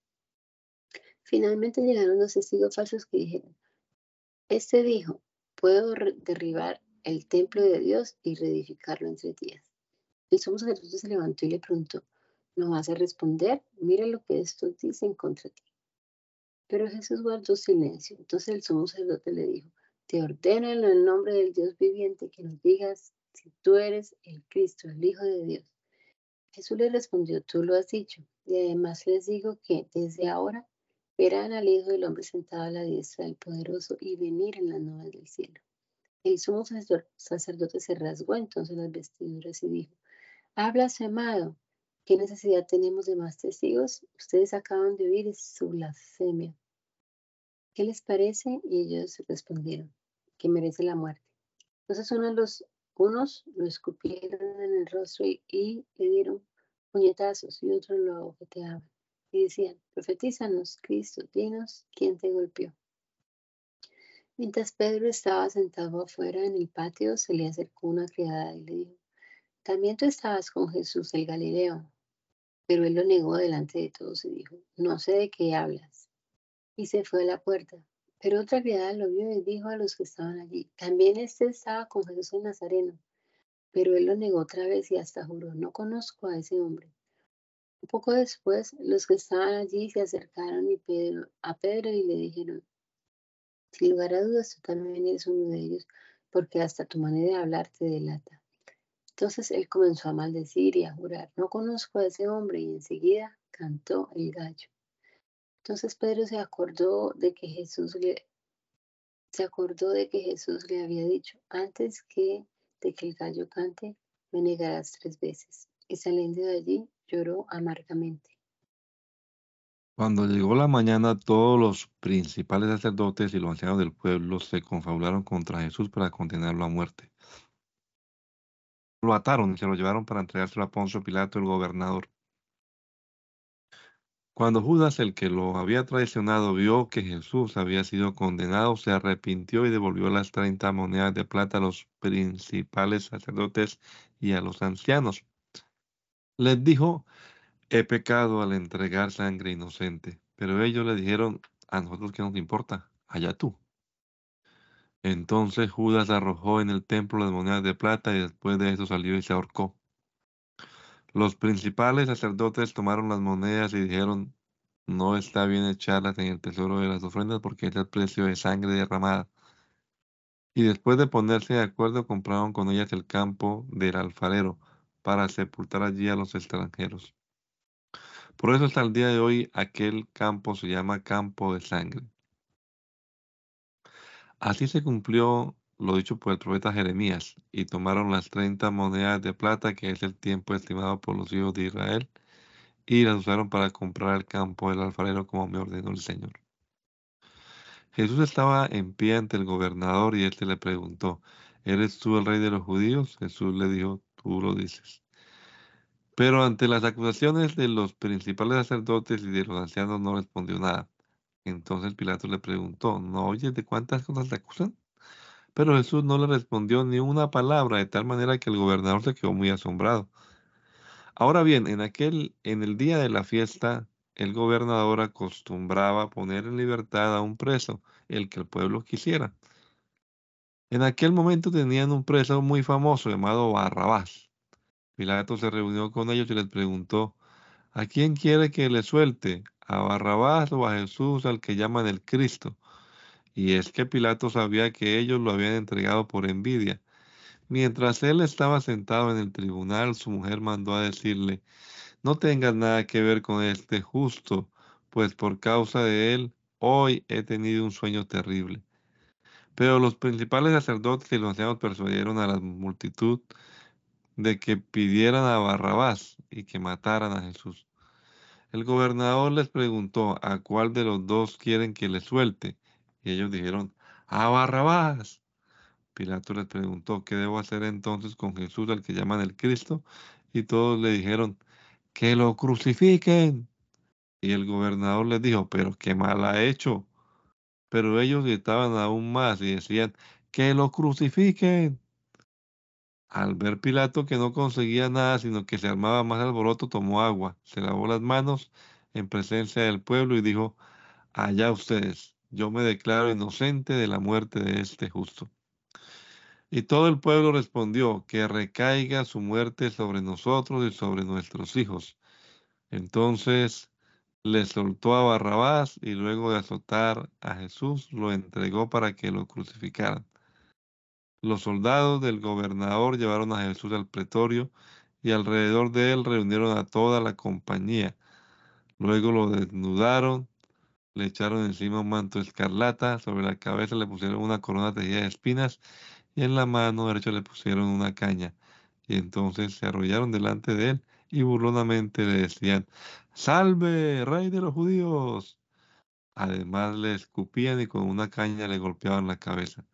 Finalmente llegaron los testigos falsos que dijeron, este dijo, puedo derribar el templo de Dios y reedificarlo en tres días. El sumo sacerdote se levantó y le preguntó, ¿no vas a responder? Mira lo que estos dicen contra ti. Pero Jesús guardó silencio. Entonces el sumo sacerdote le dijo, te ordeno en el nombre del Dios viviente que nos digas si tú eres el Cristo, el Hijo de Dios. Jesús le respondió, tú lo has dicho. Y además les digo que desde ahora verán al Hijo del Hombre sentado a la diestra del Poderoso y venir en las nubes del cielo. El sumo sacerdote se rasgó entonces las vestiduras y dijo, habla amado, ¿qué necesidad tenemos de más testigos? Ustedes acaban de oír su blasfemia. ¿Qué les parece? Y ellos respondieron, que merece la muerte. Entonces uno los, unos lo escupieron en el rostro y, le dieron puñetazos y otros lo aboqueteaban. Y decían, profetízanos, Cristo, dinos quién te golpeó. Mientras Pedro estaba sentado afuera en el patio, se le acercó una criada y le dijo, también tú estabas con Jesús el Galileo. Pero él lo negó delante de todos y dijo, no sé de qué hablas y se fue a la puerta. Pero otra criada lo vio y dijo a los que estaban allí, también este estaba con Jesús el Nazareno. Pero él lo negó otra vez y hasta juró, no conozco a ese hombre. Un poco después, los que estaban allí se acercaron y a Pedro y le dijeron, sin lugar a dudas, tú también eres uno de ellos, porque hasta tu manera de hablar te delata. Entonces él comenzó a maldecir y a jurar, no conozco a ese hombre, y enseguida cantó el gallo. Entonces Pedro se acordó de que Jesús le se acordó de que Jesús le había dicho, antes que de que el gallo cante, me negarás tres veces. Y saliendo de allí, lloró amargamente. Cuando llegó la mañana, todos los principales sacerdotes y los ancianos del pueblo se confabularon contra Jesús para condenarlo a muerte. Lo ataron y se lo llevaron para entregárselo a Poncio Pilato, el gobernador. Cuando Judas, el que lo había traicionado, vio que Jesús había sido condenado, se arrepintió y devolvió las treinta monedas de plata a los principales sacerdotes y a los ancianos. Les dijo, he pecado al entregar sangre inocente. Pero ellos le dijeron, a nosotros qué nos importa, allá tú. Entonces Judas arrojó en el templo las monedas de plata y después de eso salió y se ahorcó. Los principales sacerdotes tomaron las monedas y dijeron, no está bien echarlas en el tesoro de las ofrendas porque es el precio de sangre derramada. Y después de ponerse de acuerdo, compraron con ellas el campo del alfarero para sepultar allí a los extranjeros. Por eso hasta el día de hoy aquel campo se llama campo de sangre. Así se cumplió lo dicho por el profeta Jeremías, y tomaron las treinta monedas de plata, que es el tiempo estimado por los hijos de Israel, y las usaron para comprar el campo del alfarero como me ordenó el Señor. Jesús estaba en pie ante el gobernador y éste le preguntó, ¿eres tú el rey de los judíos? Jesús le dijo, tú lo dices. Pero ante las acusaciones de los principales sacerdotes y de los ancianos no respondió nada. Entonces Pilato le preguntó, ¿no oyes de cuántas cosas te acusan? Pero Jesús no le respondió ni una palabra, de tal manera que el gobernador se quedó muy asombrado. Ahora bien, en aquel, en el día de la fiesta, el gobernador acostumbraba poner en libertad a un preso, el que el pueblo quisiera. En aquel momento tenían un preso muy famoso llamado Barrabás. Pilato se reunió con ellos y les preguntó, ¿a quién quiere que le suelte? ¿A Barrabás o a Jesús al que llaman el Cristo? Y es que Pilato sabía que ellos lo habían entregado por envidia. Mientras él estaba sentado en el tribunal, su mujer mandó a decirle, no tengas nada que ver con este justo, pues por causa de él hoy he tenido un sueño terrible. Pero los principales sacerdotes y los ancianos persuadieron a la multitud de que pidieran a Barrabás y que mataran a Jesús. El gobernador les preguntó a cuál de los dos quieren que le suelte, y ellos dijeron, a Barrabás. Pilato les preguntó, ¿qué debo hacer entonces con Jesús, al que llaman el Cristo? Y todos le dijeron, que lo crucifiquen. Y el gobernador les dijo, pero qué mal ha hecho. Pero ellos gritaban aún más y decían, que lo crucifiquen. Al ver Pilato que no conseguía nada, sino que se armaba más alboroto, tomó agua, se lavó las manos en presencia del pueblo y dijo, allá ustedes, yo me declaro inocente de la muerte de este justo. Y todo el pueblo respondió, que recaiga su muerte sobre nosotros y sobre nuestros hijos. Entonces le soltó a Barrabás y luego de azotar a Jesús lo entregó para que lo crucificaran. Los soldados del gobernador llevaron a Jesús al pretorio y alrededor de él reunieron a toda la compañía. Luego lo desnudaron, le echaron encima un manto escarlata, sobre la cabeza le pusieron una corona tejida de espinas y en la mano derecha le pusieron una caña. Y entonces se arrollaron delante de él y burlonamente le decían, Salve, rey de los judíos. Además le escupían y con una caña le golpeaban la cabeza.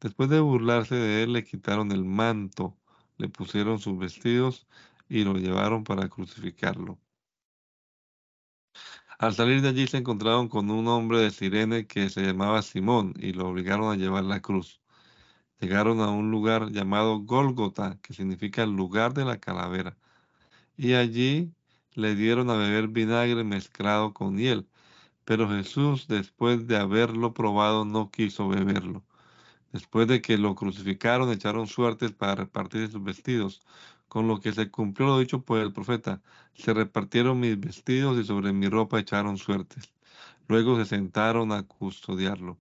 Después de burlarse de él, le quitaron el manto, le pusieron sus vestidos y lo llevaron para crucificarlo. Al salir de allí se encontraron con un hombre de Sirene que se llamaba Simón y lo obligaron a llevar la cruz. Llegaron a un lugar llamado Gólgota, que significa el lugar de la calavera, y allí le dieron a beber vinagre mezclado con hiel, Pero Jesús, después de haberlo probado, no quiso beberlo. Después de que lo crucificaron, echaron suertes para repartir sus vestidos, con lo que se cumplió lo dicho por el profeta. Se repartieron mis vestidos y sobre mi ropa echaron suertes. Luego se sentaron a custodiarlo.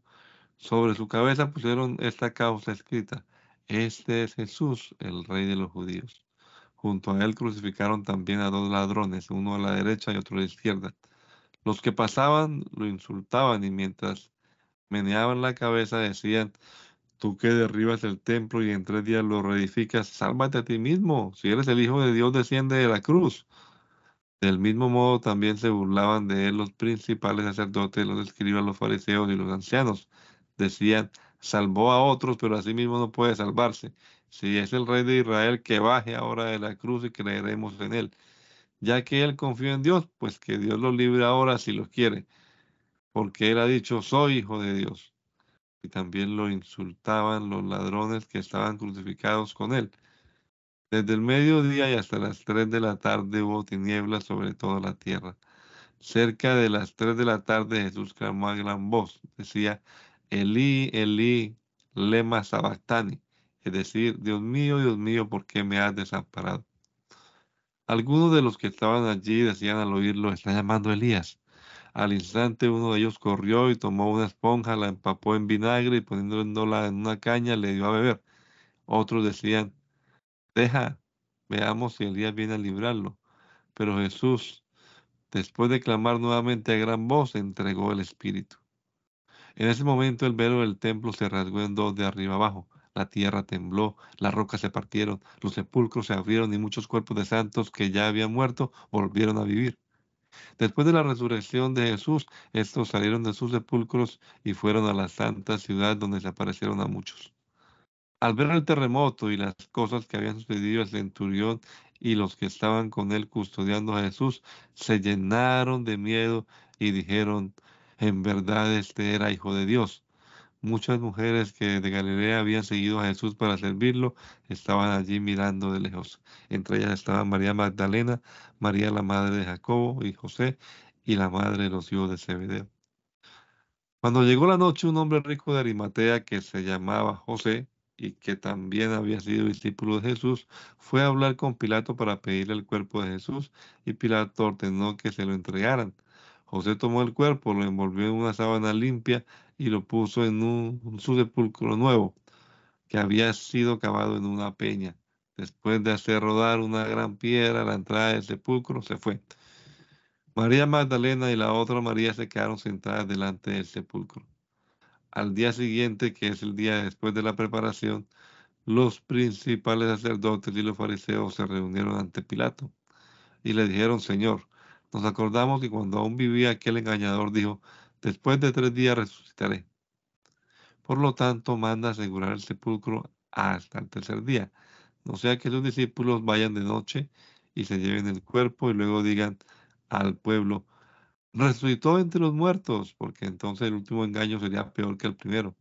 Sobre su cabeza pusieron esta causa escrita. Este es Jesús, el rey de los judíos. Junto a él crucificaron también a dos ladrones, uno a la derecha y otro a la izquierda. Los que pasaban lo insultaban y mientras meneaban la cabeza decían, tú que derribas el templo y en tres días lo reedificas, sálvate a ti mismo. Si eres el Hijo de Dios, desciende de la cruz. Del mismo modo también se burlaban de él los principales sacerdotes, los escribas, los fariseos y los ancianos. Decían, salvó a otros, pero a sí mismo no puede salvarse. Si es el rey de Israel, que baje ahora de la cruz y creeremos en él. Ya que él confió en Dios, pues que Dios lo libre ahora si lo quiere. Porque él ha dicho, soy hijo de Dios. Y también lo insultaban los ladrones que estaban crucificados con él. Desde el mediodía y hasta las tres de la tarde hubo tinieblas sobre toda la tierra. Cerca de las tres de la tarde Jesús clamó a gran voz. Decía, Elí, Elí, lema sabactani. Es decir, Dios mío, Dios mío, ¿por qué me has desamparado? Algunos de los que estaban allí decían al oírlo, está llamando Elías. Al instante uno de ellos corrió y tomó una esponja, la empapó en vinagre y poniéndola en una caña le dio a beber. Otros decían, deja, veamos si Elías viene a librarlo. Pero Jesús, después de clamar nuevamente a gran voz, entregó el Espíritu. En ese momento el velo del templo se rasgó en dos de arriba abajo. La tierra tembló, las rocas se partieron, los sepulcros se abrieron y muchos cuerpos de santos que ya habían muerto volvieron a vivir. Después de la resurrección de Jesús, estos salieron de sus sepulcros y fueron a la santa ciudad donde se aparecieron a muchos. Al ver el terremoto y las cosas que habían sucedido, el centurión y los que estaban con él custodiando a Jesús se llenaron de miedo y dijeron, en verdad este era hijo de Dios. Muchas mujeres que de Galilea habían seguido a Jesús para servirlo estaban allí mirando de lejos. Entre ellas estaban María Magdalena, María la madre de Jacobo y José y la madre de los hijos de Zebedeo. Cuando llegó la noche, un hombre rico de Arimatea que se llamaba José y que también había sido discípulo de Jesús, fue a hablar con Pilato para pedirle el cuerpo de Jesús y Pilato ordenó que se lo entregaran. José tomó el cuerpo, lo envolvió en una sábana limpia y lo puso en un, su sepulcro nuevo, que había sido cavado en una peña. Después de hacer rodar una gran piedra a la entrada del sepulcro, se fue. María Magdalena y la otra María se quedaron sentadas delante del sepulcro. Al día siguiente, que es el día después de la preparación, los principales sacerdotes y los fariseos se reunieron ante Pilato y le dijeron, Señor, nos acordamos que cuando aún vivía aquel engañador dijo, después de tres días resucitaré. Por lo tanto, manda asegurar el sepulcro hasta el tercer día. No sea que sus discípulos vayan de noche y se lleven el cuerpo y luego digan al pueblo, resucitó entre los muertos, porque entonces el último engaño sería peor que el primero.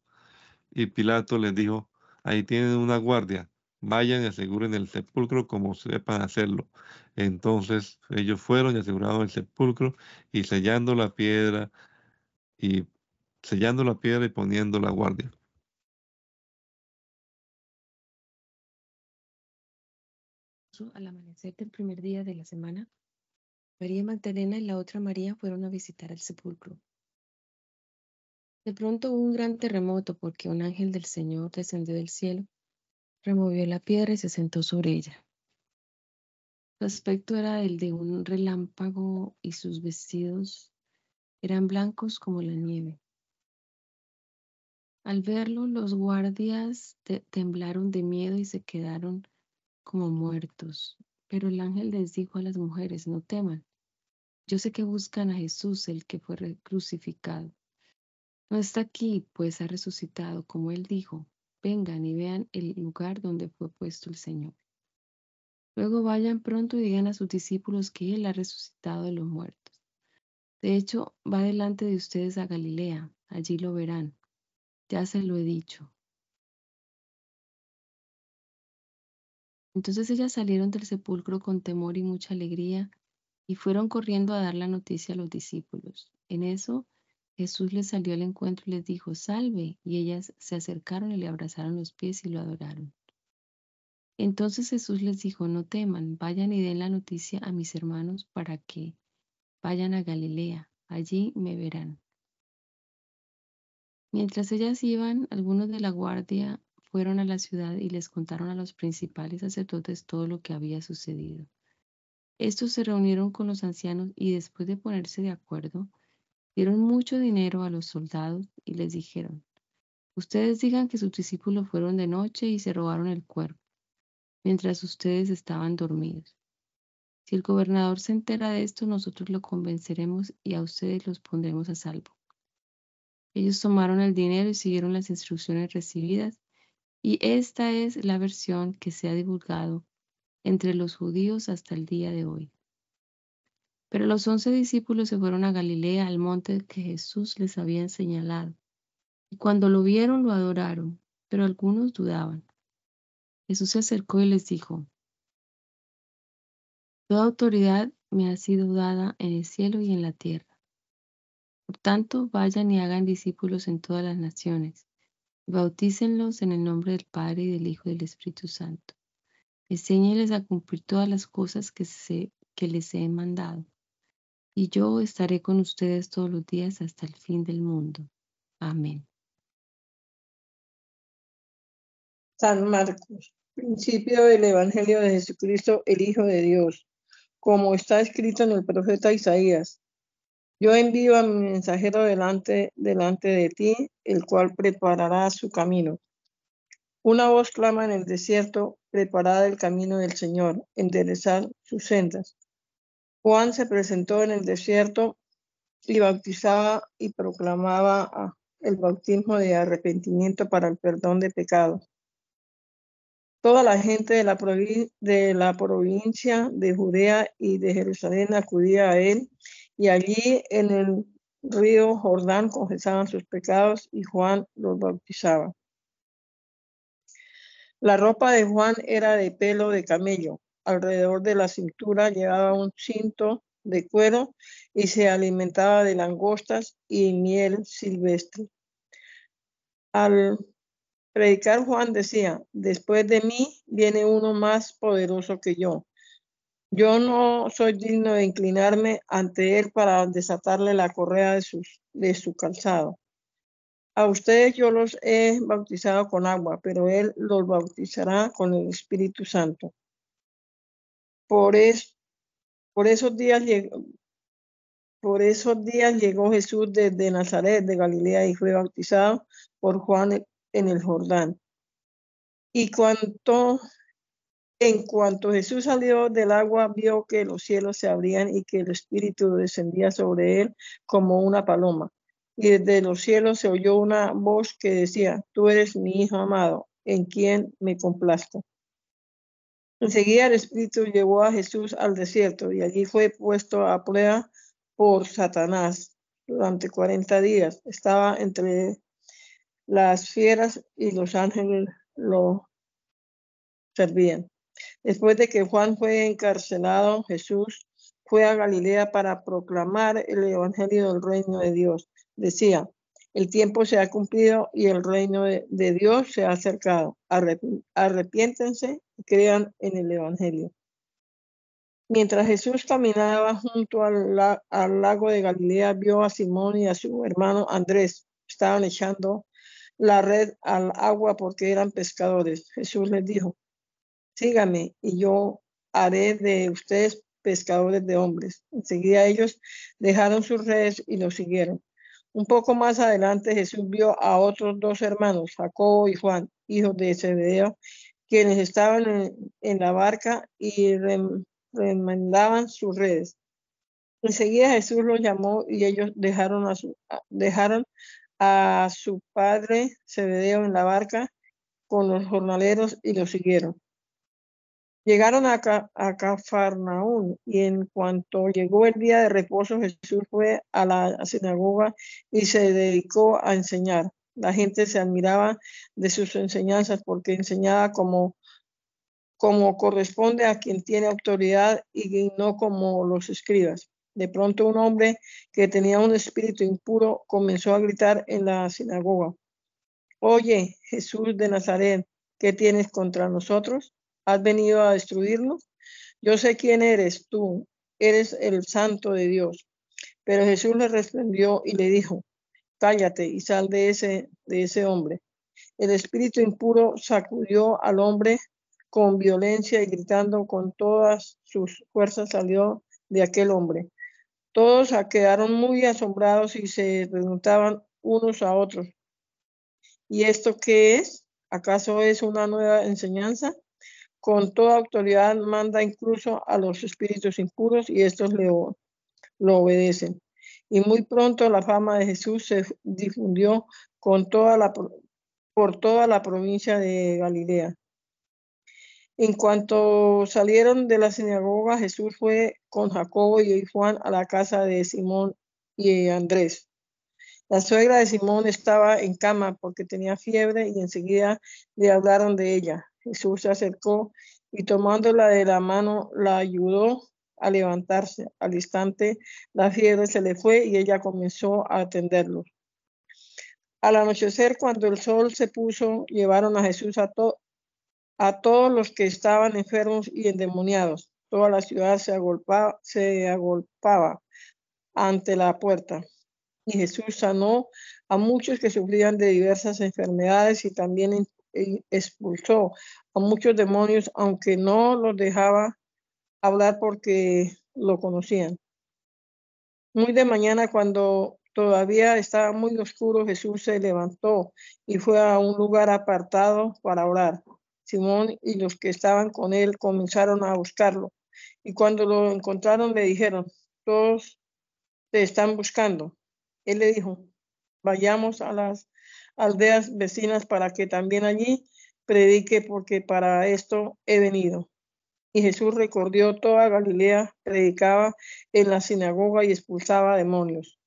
Y Pilato les dijo, ahí tienen una guardia, vayan y aseguren el sepulcro como sepan hacerlo. Entonces ellos fueron y aseguraron el sepulcro y sellando la piedra y sellando la piedra y poniendo la guardia. Al amanecer del primer día de la semana, María Magdalena y la otra María fueron a visitar el sepulcro. De pronto hubo un gran terremoto porque un ángel del Señor descendió del cielo Removió la piedra y se sentó sobre ella. Su aspecto era el de un relámpago y sus vestidos eran blancos como la nieve. Al verlo, los guardias temblaron de miedo y se quedaron como muertos. Pero el ángel les dijo a las mujeres, no teman. Yo sé que buscan a Jesús, el que fue crucificado. No está aquí, pues ha resucitado, como él dijo vengan y vean el lugar donde fue puesto el Señor. Luego vayan pronto y digan a sus discípulos que Él ha resucitado de los muertos. De hecho, va delante de ustedes a Galilea, allí lo verán. Ya se lo he dicho. Entonces ellas salieron del sepulcro con temor y mucha alegría y fueron corriendo a dar la noticia a los discípulos. En eso Jesús les salió al encuentro y les dijo, salve, y ellas se acercaron y le abrazaron los pies y lo adoraron. Entonces Jesús les dijo, no teman, vayan y den la noticia a mis hermanos para que vayan a Galilea, allí me verán. Mientras ellas iban, algunos de la guardia fueron a la ciudad y les contaron a los principales sacerdotes todo lo que había sucedido. Estos se reunieron con los ancianos y después de ponerse de acuerdo, dieron mucho dinero a los soldados y les dijeron, ustedes digan que sus discípulos fueron de noche y se robaron el cuerpo, mientras ustedes estaban dormidos. Si el gobernador se entera de esto, nosotros lo convenceremos y a ustedes los pondremos a salvo. Ellos tomaron el dinero y siguieron las instrucciones recibidas, y esta es la versión que se ha divulgado entre los judíos hasta el día de hoy. Pero los once discípulos se fueron a Galilea, al monte que Jesús les había señalado. Y cuando lo vieron, lo adoraron, pero algunos dudaban. Jesús se acercó y les dijo, Toda autoridad me ha sido dada en el cielo y en la tierra. Por tanto, vayan y hagan discípulos en todas las naciones, bautícenlos en el nombre del Padre y del Hijo y del Espíritu Santo. Enséñeles a cumplir todas las cosas que, que les he mandado. Y yo estaré con ustedes todos los días hasta el fin del mundo. Amén. San Marcos, principio del Evangelio de Jesucristo, el Hijo de Dios, como está escrito en el profeta Isaías. Yo envío a mi mensajero delante, delante de ti, el cual preparará su camino. Una voz clama en el desierto, preparad el camino del Señor, enderezad sus sendas. Juan se presentó en el desierto y bautizaba y proclamaba el bautismo de arrepentimiento para el perdón de pecados. Toda la gente de la, de la provincia de Judea y de Jerusalén acudía a él y allí en el río Jordán confesaban sus pecados y Juan los bautizaba. La ropa de Juan era de pelo de camello. Alrededor de la cintura llevaba un cinto de cuero y se alimentaba de langostas y miel silvestre. Al predicar Juan decía, después de mí viene uno más poderoso que yo, yo no soy digno de inclinarme ante él para desatarle la correa de, su calzado. A ustedes yo los he bautizado con agua, pero él los bautizará con el Espíritu Santo. Por, es, por esos días llegó, por esos días llegó Jesús desde Nazaret de Galilea y fue bautizado por Juan en el Jordán. Y cuanto en cuanto Jesús salió del agua, vio que los cielos se abrían y que el Espíritu descendía sobre él como una paloma. Y desde los cielos se oyó una voz que decía, tú eres mi Hijo amado, en quien me complazco. Enseguida el Espíritu llevó a Jesús al desierto y allí fue puesto a prueba por Satanás durante 40 días. Estaba entre las fieras y los ángeles lo servían. Después de que Juan fue encarcelado, Jesús fue a Galilea para proclamar el Evangelio del reino de Dios. Decía, el tiempo se ha cumplido y el reino de, Dios se ha acercado. arrepiéntense y crean en el Evangelio. Mientras Jesús caminaba junto al, al, lago de Galilea, vio a Simón y a su hermano Andrés. Estaban echando la red al agua porque eran pescadores. Jesús les dijo, sígame y yo haré de ustedes pescadores de hombres. Enseguida ellos dejaron sus redes y lo siguieron. Un poco más adelante Jesús vio a otros dos hermanos, Jacobo y Juan, hijos de Zebedeo, quienes estaban en, la barca y remendaban sus redes. Enseguida Jesús los llamó y ellos dejaron a su, dejaron a su padre Zebedeo en la barca con los jornaleros y lo siguieron. Llegaron a, a Cafarnaún y en cuanto llegó el día de reposo, Jesús fue a la sinagoga y se dedicó a enseñar. La gente se admiraba de sus enseñanzas porque enseñaba como, como corresponde a quien tiene autoridad y no como los escribas. De pronto un hombre que tenía un espíritu impuro comenzó a gritar en la sinagoga. Oye, Jesús de Nazaret, ¿qué tienes contra nosotros? ¿Has venido a destruirnos? Yo sé quién eres tú, eres el santo de Dios. Pero Jesús le respondió y le dijo, cállate y sal de ese, de ese hombre. El espíritu impuro sacudió al hombre con violencia y gritando con todas sus fuerzas salió de aquel hombre. Todos quedaron muy asombrados y se preguntaban unos a otros, ¿y esto qué es? ¿Acaso es una nueva enseñanza? Con toda autoridad manda incluso a los espíritus impuros y estos le, lo obedecen. Y muy pronto la fama de Jesús se difundió con toda la, por toda la provincia de Galilea. En cuanto salieron de la sinagoga, Jesús fue con Jacobo y Juan a la casa de Simón y Andrés. La suegra de Simón estaba en cama porque tenía fiebre y enseguida le hablaron de ella. Jesús se acercó y tomándola de la mano la ayudó a levantarse. Al instante la fiebre se le fue y ella comenzó a atenderlo. Al anochecer, cuando el sol se puso, llevaron a Jesús a, a todos los que estaban enfermos y endemoniados. Toda la ciudad se agolpaba, ante la puerta. Y Jesús sanó a muchos que sufrían de diversas enfermedades y también expulsó a muchos demonios, aunque no los dejaba hablar porque lo conocían. Muy de mañana, cuando todavía estaba muy oscuro, Jesús se levantó y fue a un lugar apartado para orar. Simón y los que estaban con él comenzaron a buscarlo. Y cuando lo encontraron le dijeron, todos te están buscando. Él le dijo, vayamos a las aldeas vecinas para que también allí predique porque para esto he venido. Y Jesús recorrió toda Galilea, predicaba en la sinagoga y expulsaba demonios.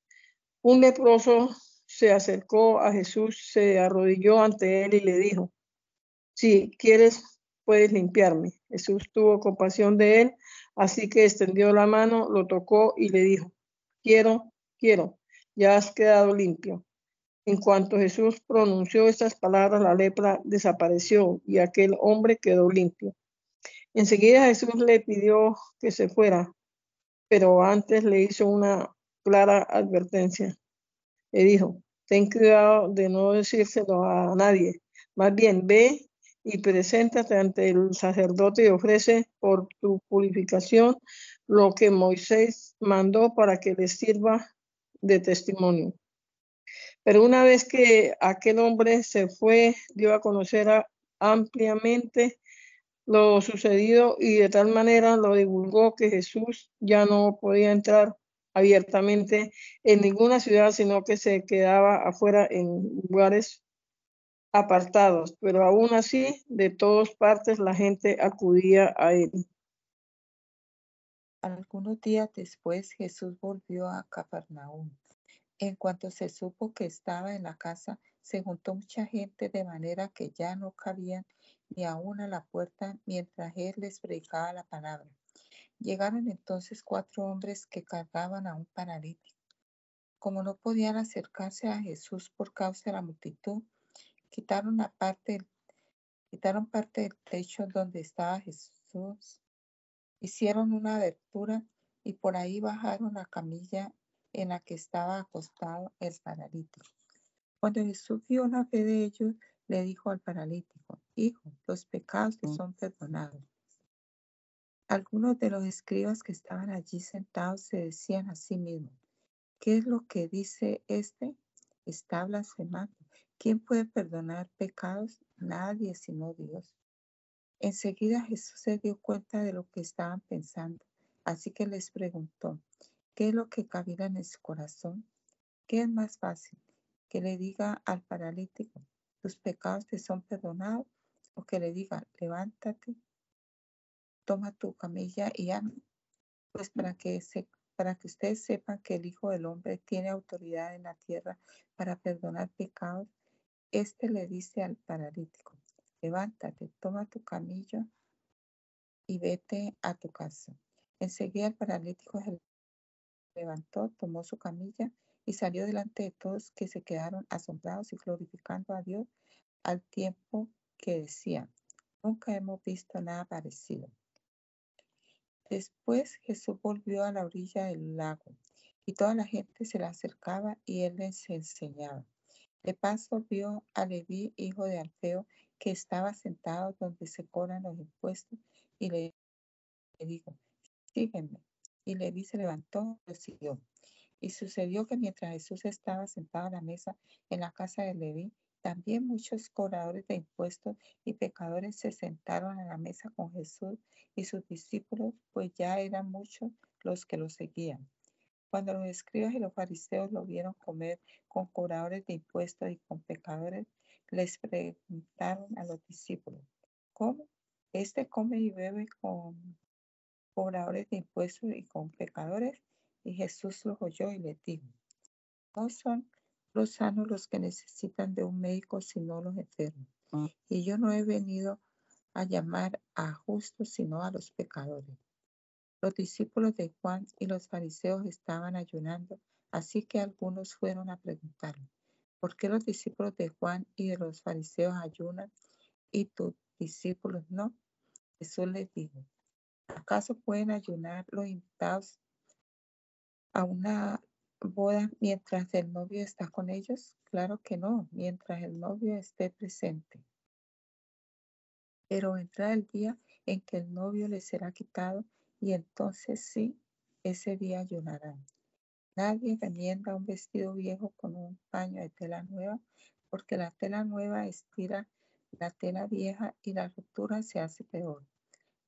Un leproso se acercó a Jesús, se arrodilló ante él y le dijo, si quieres, puedes limpiarme. Jesús tuvo compasión de él, así que extendió la mano, lo tocó y le dijo, quiero, quiero, ya has quedado limpio. En cuanto Jesús pronunció estas palabras, la lepra desapareció y aquel hombre quedó limpio. Enseguida Jesús le pidió que se fuera, pero antes le hizo una clara advertencia. Le dijo, ten cuidado de no decírselo a nadie. Más bien, ve y preséntate ante el sacerdote y ofrece por tu purificación lo que Moisés mandó para que les sirva de testimonio. Pero una vez que aquel hombre se fue, dio a conocer ampliamente lo sucedido y de tal manera lo divulgó que Jesús ya no podía entrar abiertamente en ninguna ciudad, sino que se quedaba afuera en lugares apartados, pero aún así de todas partes la gente acudía a él. Algunos días después Jesús volvió a Capernaum. En cuanto se supo que estaba en la casa, se juntó mucha gente de manera que ya no cabían ni aún a la puerta mientras él les predicaba la palabra. Llegaron entonces cuatro hombres que cargaban a un paralítico. Como no podían acercarse a Jesús por causa de la multitud, quitaron, parte, quitaron parte del techo donde estaba Jesús, hicieron una abertura y por ahí bajaron la camilla en la que estaba acostado el paralítico. Cuando Jesús vio la fe de ellos, le dijo al paralítico, Hijo, los pecados te mm. son perdonados. Algunos de los escribas que estaban allí sentados se decían a sí mismos, ¿qué es lo que dice este? Está blasfemando. ¿Quién puede perdonar pecados? Nadie sino Dios. Enseguida Jesús se dio cuenta de lo que estaban pensando, así que les preguntó, ¿qué es lo que cabía en su corazón? ¿Qué es más fácil? Que le diga al paralítico, tus pecados te son perdonados, o que le diga, levántate, toma tu camilla y anda. Pues para que, para que ustedes sepan que el Hijo del Hombre tiene autoridad en la tierra para perdonar pecados, este le dice al paralítico, levántate, toma tu camillo y vete a tu casa. Enseguida el paralítico se levantó, tomó su camilla y salió delante de todos que se quedaron asombrados y glorificando a Dios al tiempo que decían, nunca hemos visto nada parecido. Después Jesús volvió a la orilla del lago y toda la gente se le acercaba y él les enseñaba. De paso vio a Leví, hijo de Alfeo, que estaba sentado donde se cobran los impuestos y le, dijo, sígueme. Y Leví se levantó y lo siguió. Y sucedió que mientras Jesús estaba sentado a la mesa en la casa de Leví, también muchos cobradores de impuestos y pecadores se sentaron a la mesa con Jesús y sus discípulos, pues ya eran muchos los que lo seguían. Cuando los escribas y los fariseos lo vieron comer con cobradores de impuestos y con pecadores, les preguntaron a los discípulos, ¿cómo? Este come y bebe con cobradores de impuestos y con pecadores. Y Jesús los oyó y les dijo, no son los sanos los que necesitan de un médico, sino los enfermos. Mm. Y yo no he venido a llamar a justos, sino a los pecadores. Los discípulos de Juan y los fariseos estaban ayunando, así que algunos fueron a preguntarle, ¿por qué los discípulos de Juan y de los fariseos ayunan y tus discípulos no? Jesús les dijo, ¿acaso pueden ayunar los invitados a una boda mientras el novio está con ellos? Claro que no, mientras el novio esté presente. Pero vendrá el día en que el novio le será quitado y entonces sí, ese día ayunarán. Nadie remienda un vestido viejo con un paño de tela nueva, porque la tela nueva estira la tela vieja y la ruptura se hace peor.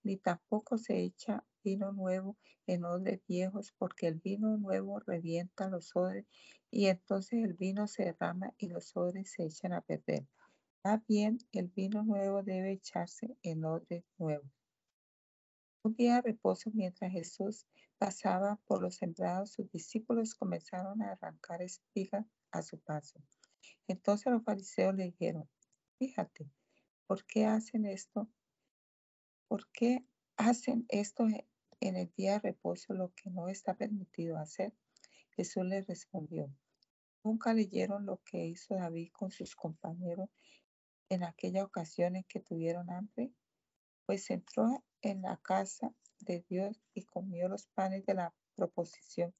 Ni tampoco se echa vino nuevo en odres viejos, porque el vino nuevo revienta los odres y entonces el vino se derrama y los odres se echan a perder. Más bien, el vino nuevo debe echarse en odres nuevos. Un día de reposo, mientras Jesús pasaba por los sembrados, sus discípulos comenzaron a arrancar espigas a su paso. Entonces los fariseos le dijeron, fíjate, ¿por qué hacen esto? ¿Por qué hacen esto en el día de reposo lo que no está permitido hacer? Jesús les respondió, ¿nunca leyeron lo que hizo David con sus compañeros en aquella ocasión en que tuvieron hambre? Pues entró en la casa de Dios y comió los panes de la proposición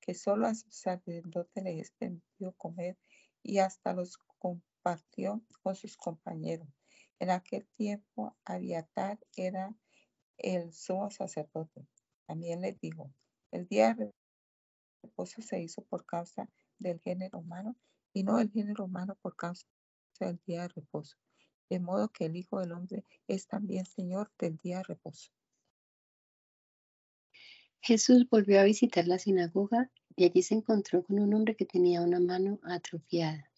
que solo a sus sacerdotes les permitió comer y hasta los compartió con sus compañeros. En aquel tiempo Abiatar era el sumo sacerdote. También les dijo, el día de reposo se hizo por causa del género humano y no el género humano por causa del día de reposo. De modo que el Hijo del Hombre es también Señor del día de reposo. Jesús volvió a visitar la sinagoga y allí se encontró con un hombre que tenía una mano atrofiada.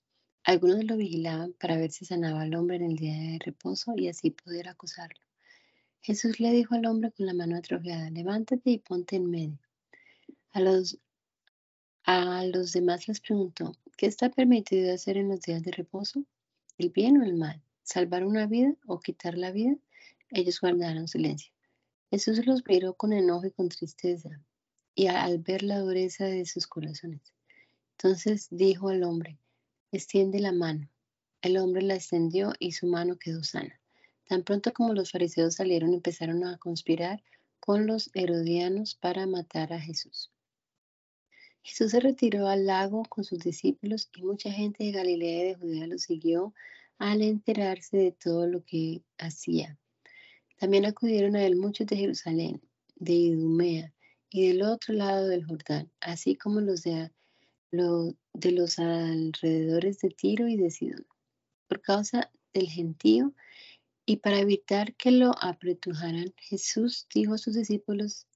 Algunos lo vigilaban para ver si sanaba al hombre en el día de reposo y así poder acusarlo. Jesús le dijo al hombre con la mano atrofiada, levántate y ponte en medio. A los, a los demás les preguntó, ¿qué está permitido hacer en los días de reposo? ¿El bien o el mal? ¿Salvar una vida o quitar la vida? Ellos guardaron silencio. Jesús los miró con enojo y con tristeza, y al ver la dureza de sus corazones. Entonces dijo al hombre, extiende la mano. El hombre la extendió y su mano quedó sana. Tan pronto como los fariseos salieron, empezaron a conspirar con los herodianos para matar a Jesús. Jesús se retiró al lago con sus discípulos y mucha gente de Galilea y de Judea lo siguió al enterarse de todo lo que hacía. También acudieron a él muchos de Jerusalén, de Idumea y del otro lado del Jordán, así como los de, de los alrededores de Tiro y de Sidón. Por causa del gentío, y para evitar que lo apretujaran, Jesús dijo a sus discípulos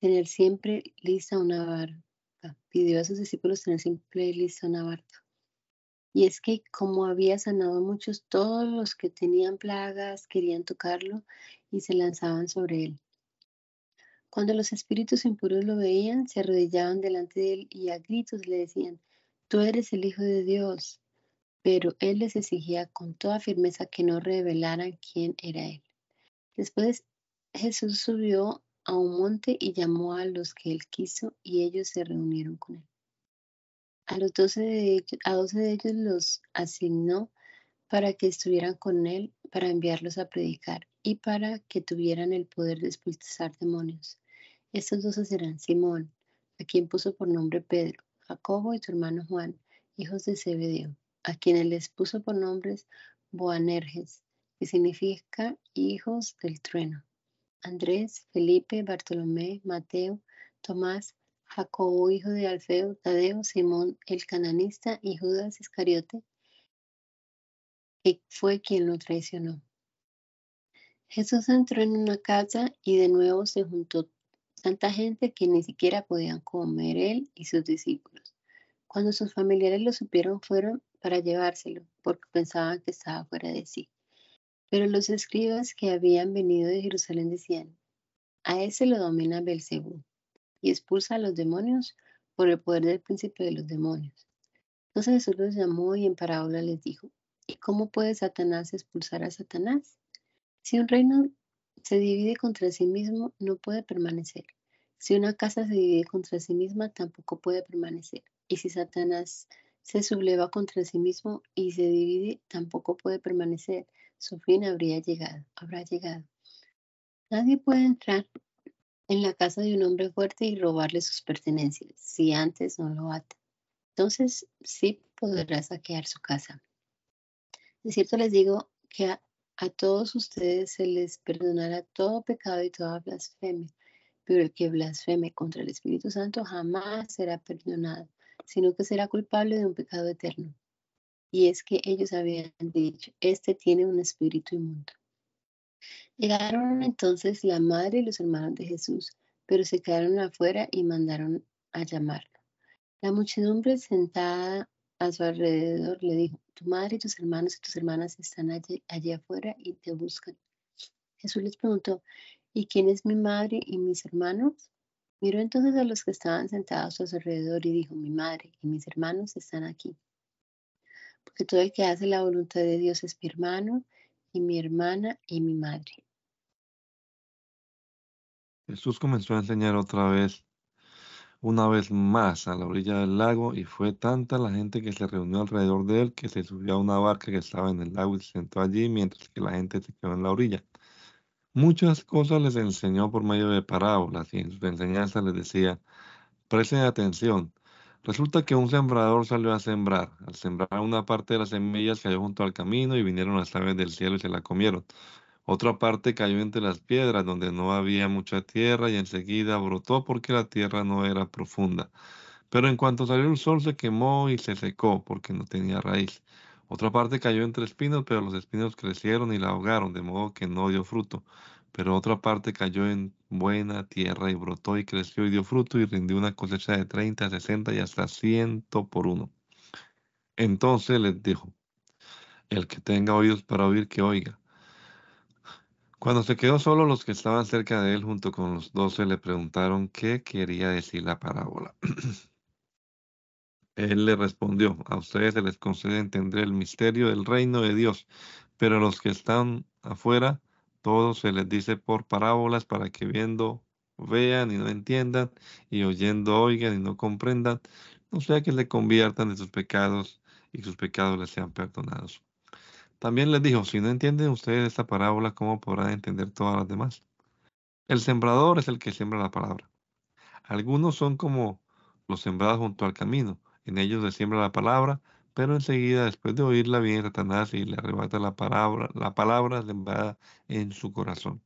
tener siempre lista una barca. Pidió a sus discípulos tener siempre lista una barca. Y es que como había sanado muchos, todos los que tenían plagas querían tocarlo y se lanzaban sobre él. Cuando los espíritus impuros lo veían, se arrodillaban delante de él y a gritos le decían, tú eres el Hijo de Dios pero él les exigía con toda firmeza que no revelaran quién era él. Después Jesús subió a un monte y llamó a los que él quiso y ellos se reunieron con él. A los doce de ellos, a doce de ellos los asignó para que estuvieran con él, para enviarlos a predicar y para que tuvieran el poder de expulsar demonios. Estos dos serán Simón, a quien puso por nombre Pedro, Jacobo y su hermano Juan, hijos de Zebedeo, a quienes les puso por nombres Boanerges, que significa hijos del trueno. Andrés, Felipe, Bartolomé, Mateo, Tomás, Jacobo, hijo de Alfeo, Tadeo, Simón el cananista y Judas Iscariote, que fue quien lo traicionó. Jesús entró en una casa y de nuevo se juntó tanta gente que ni siquiera podían comer él y sus discípulos. Cuando sus familiares lo supieron fueron para llevárselo, porque pensaban que estaba fuera de sí. Pero los escribas que habían venido de Jerusalén decían, a ese lo domina Belcebú y expulsa a los demonios por el poder del príncipe de los demonios. Entonces Jesús los llamó y en parábola les dijo, ¿y cómo puede Satanás expulsar a Satanás? Si un reino se divide contra sí mismo, no puede permanecer. Si una casa se divide contra sí misma, tampoco puede permanecer. Y si Satanás se subleva contra sí mismo y se divide, tampoco puede permanecer su fin habría llegado, habrá llegado. Nadie puede entrar en la casa de un hombre fuerte y robarle sus pertenencias si antes no lo ata. Entonces sí podrá saquear su casa. De cierto les digo que a, a todos ustedes se les perdonará todo pecado y toda blasfemia, pero el que blasfeme contra el Espíritu Santo jamás será perdonado, sino que será culpable de un pecado eterno y es que ellos habían dicho, este tiene un espíritu inmundo. Llegaron entonces la madre y los hermanos de Jesús, pero se quedaron afuera y mandaron a llamarlo. La muchedumbre sentada a su alrededor le dijo, tu madre y tus hermanos y tus hermanas están allí, allí afuera y te buscan. Jesús les preguntó, ¿y quién es mi madre y mis hermanos? Miró entonces a los que estaban sentados a su alrededor y dijo, mi madre y mis hermanos están aquí porque todo el que hace la voluntad de Dios es mi hermano y mi hermana y mi madre. Jesús comenzó a enseñar otra vez, una vez más, a la orilla del lago, y fue tanta la gente que se reunió alrededor de él que se subió a una barca que estaba en el lago y se sentó allí mientras que la gente se quedó en la orilla. Muchas cosas les enseñó por medio de parábolas y en sus enseñanzas les decía, presten atención, Resulta que un sembrador salió a sembrar. Al sembrar una parte de las semillas cayó junto al camino y vinieron las aves del cielo y se la comieron. Otra parte cayó entre las piedras donde no había mucha tierra y enseguida brotó porque la tierra no era profunda. Pero en cuanto salió el sol se quemó y se secó porque no tenía raíz. Otra parte cayó entre espinos, pero los espinos crecieron y la ahogaron, de modo que no dio fruto pero otra parte cayó en buena tierra y brotó y creció y dio fruto y rindió una cosecha de 30, 60 y hasta 100 por uno. Entonces les dijo, el que tenga oídos para oír, que oiga. Cuando se quedó solo, los que estaban cerca de él junto con los doce le preguntaron qué quería decir la parábola. él le respondió, a ustedes se les concede entender el misterio del reino de Dios, pero los que están afuera, todo se les dice por parábolas para que viendo vean y no entiendan, y oyendo oigan y no comprendan, no sea que se conviertan de sus pecados y sus pecados les sean perdonados. También les dijo, si no entienden ustedes esta parábola, ¿cómo podrán entender todas las demás? El sembrador es el que siembra la palabra. Algunos son como los sembrados junto al camino. En ellos se siembra la palabra, pero enseguida, después de oírla bien, Satanás y le arrebata la palabra, la palabra sembrada en su corazón.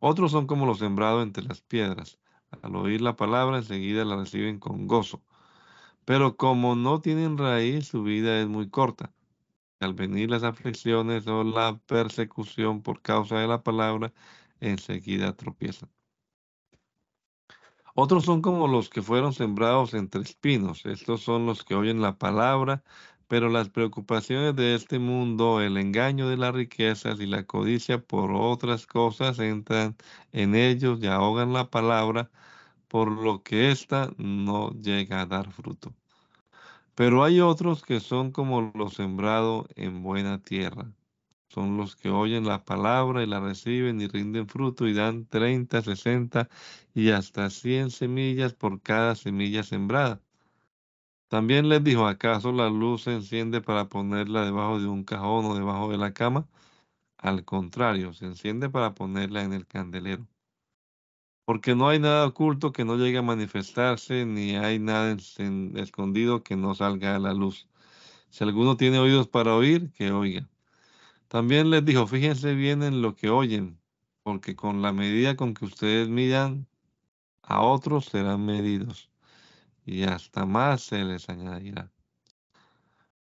Otros son como los sembrados entre las piedras. Al oír la palabra, enseguida la reciben con gozo. Pero como no tienen raíz, su vida es muy corta. Al venir las aflicciones o la persecución por causa de la palabra, enseguida tropiezan. Otros son como los que fueron sembrados entre espinos. Estos son los que oyen la palabra, pero las preocupaciones de este mundo, el engaño de las riquezas y la codicia por otras cosas entran en ellos y ahogan la palabra, por lo que ésta no llega a dar fruto. Pero hay otros que son como los sembrados en buena tierra. Son los que oyen la palabra y la reciben y rinden fruto y dan 30, 60 y hasta 100 semillas por cada semilla sembrada. También les dijo, ¿acaso la luz se enciende para ponerla debajo de un cajón o debajo de la cama? Al contrario, se enciende para ponerla en el candelero. Porque no hay nada oculto que no llegue a manifestarse, ni hay nada escondido que no salga a la luz. Si alguno tiene oídos para oír, que oiga. También les dijo, fíjense bien en lo que oyen, porque con la medida con que ustedes midan a otros serán medidos, y hasta más se les añadirá.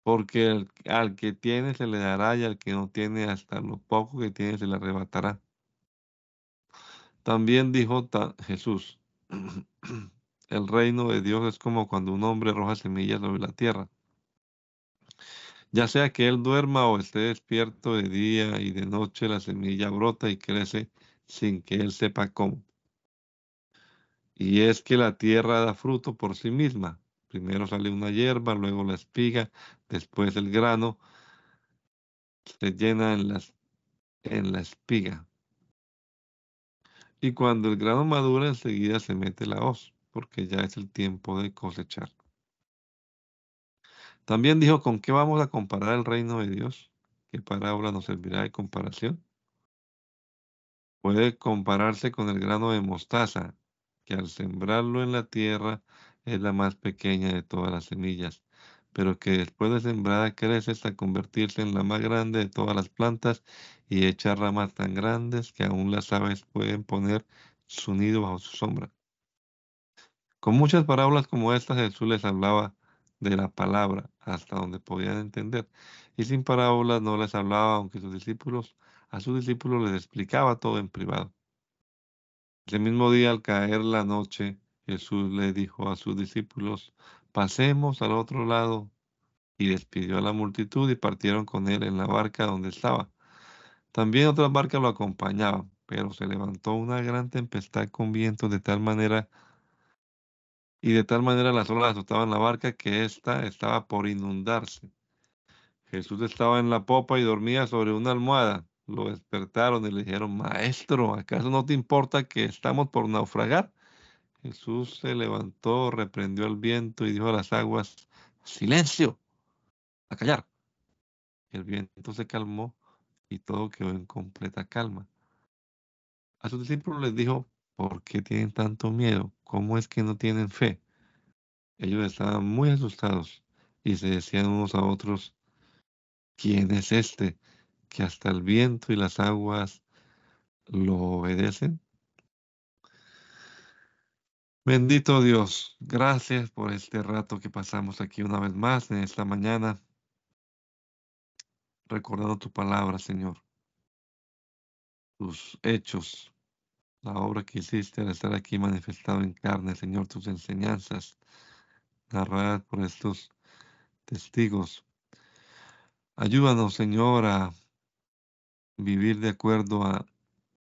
Porque al que tiene se le dará, y al que no tiene, hasta lo poco que tiene se le arrebatará. También dijo Jesús, el reino de Dios es como cuando un hombre arroja semillas sobre la tierra ya sea que él duerma o esté despierto de día y de noche, la semilla brota y crece sin que él sepa cómo. Y es que la tierra da fruto por sí misma. Primero sale una hierba, luego la espiga, después el grano se llena en, la espiga. Y cuando el grano madura, enseguida se mete la hoz, porque ya es el tiempo de cosechar. También dijo, ¿con qué vamos a comparar el reino de Dios? ¿Qué parábola nos servirá de comparación? Puede compararse con el grano de mostaza, que al sembrarlo en la tierra es la más pequeña de todas las semillas, pero que después de sembrada crece hasta convertirse en la más grande de todas las plantas y echa ramas tan grandes que aún las aves pueden poner su nido bajo su sombra. Con muchas parábolas como estas Jesús les hablaba de la palabra hasta donde podían entender. Y sin parábolas no les hablaba, aunque sus discípulos, a sus discípulos les explicaba todo en privado. Ese mismo día, al caer la noche, Jesús le dijo a sus discípulos, pasemos al otro lado. Y despidió a la multitud y partieron con él en la barca donde estaba. También otras barcas lo acompañaban, pero se levantó una gran tempestad con viento de tal manera y de tal manera las olas azotaban la barca que ésta estaba por inundarse. Jesús estaba en la popa y dormía sobre una almohada. Lo despertaron y le dijeron, Maestro, ¿acaso no te importa que estamos por naufragar? Jesús se levantó, reprendió al viento y dijo a las aguas, Silencio, a callar. El viento se calmó y todo quedó en completa calma. A sus discípulos les dijo, ¿por qué tienen tanto miedo? ¿Cómo es que no tienen fe? Ellos estaban muy asustados y se decían unos a otros, ¿quién es este que hasta el viento y las aguas lo obedecen? Bendito Dios, gracias por este rato que pasamos aquí una vez más en esta mañana, recordando tu palabra, Señor, tus hechos, la obra que hiciste al estar aquí manifestado en carne, Señor, tus enseñanzas narradas por estos testigos. Ayúdanos, Señor, a vivir de acuerdo a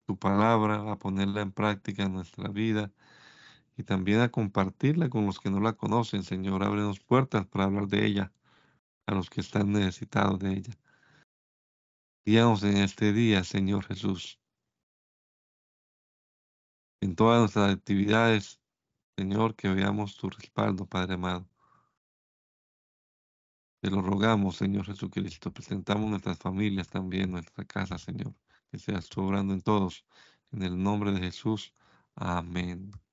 tu palabra, a ponerla en práctica en nuestra vida y también a compartirla con los que no la conocen, Señor. Ábrenos puertas para hablar de ella a los que están necesitados de ella. Guíanos en este día, Señor Jesús en todas nuestras actividades, Señor, que veamos tu respaldo, Padre amado. Te lo rogamos, Señor Jesucristo. Presentamos nuestras familias también, nuestra casa, Señor. Que seas tú obrando en todos. En el nombre de Jesús. Amén.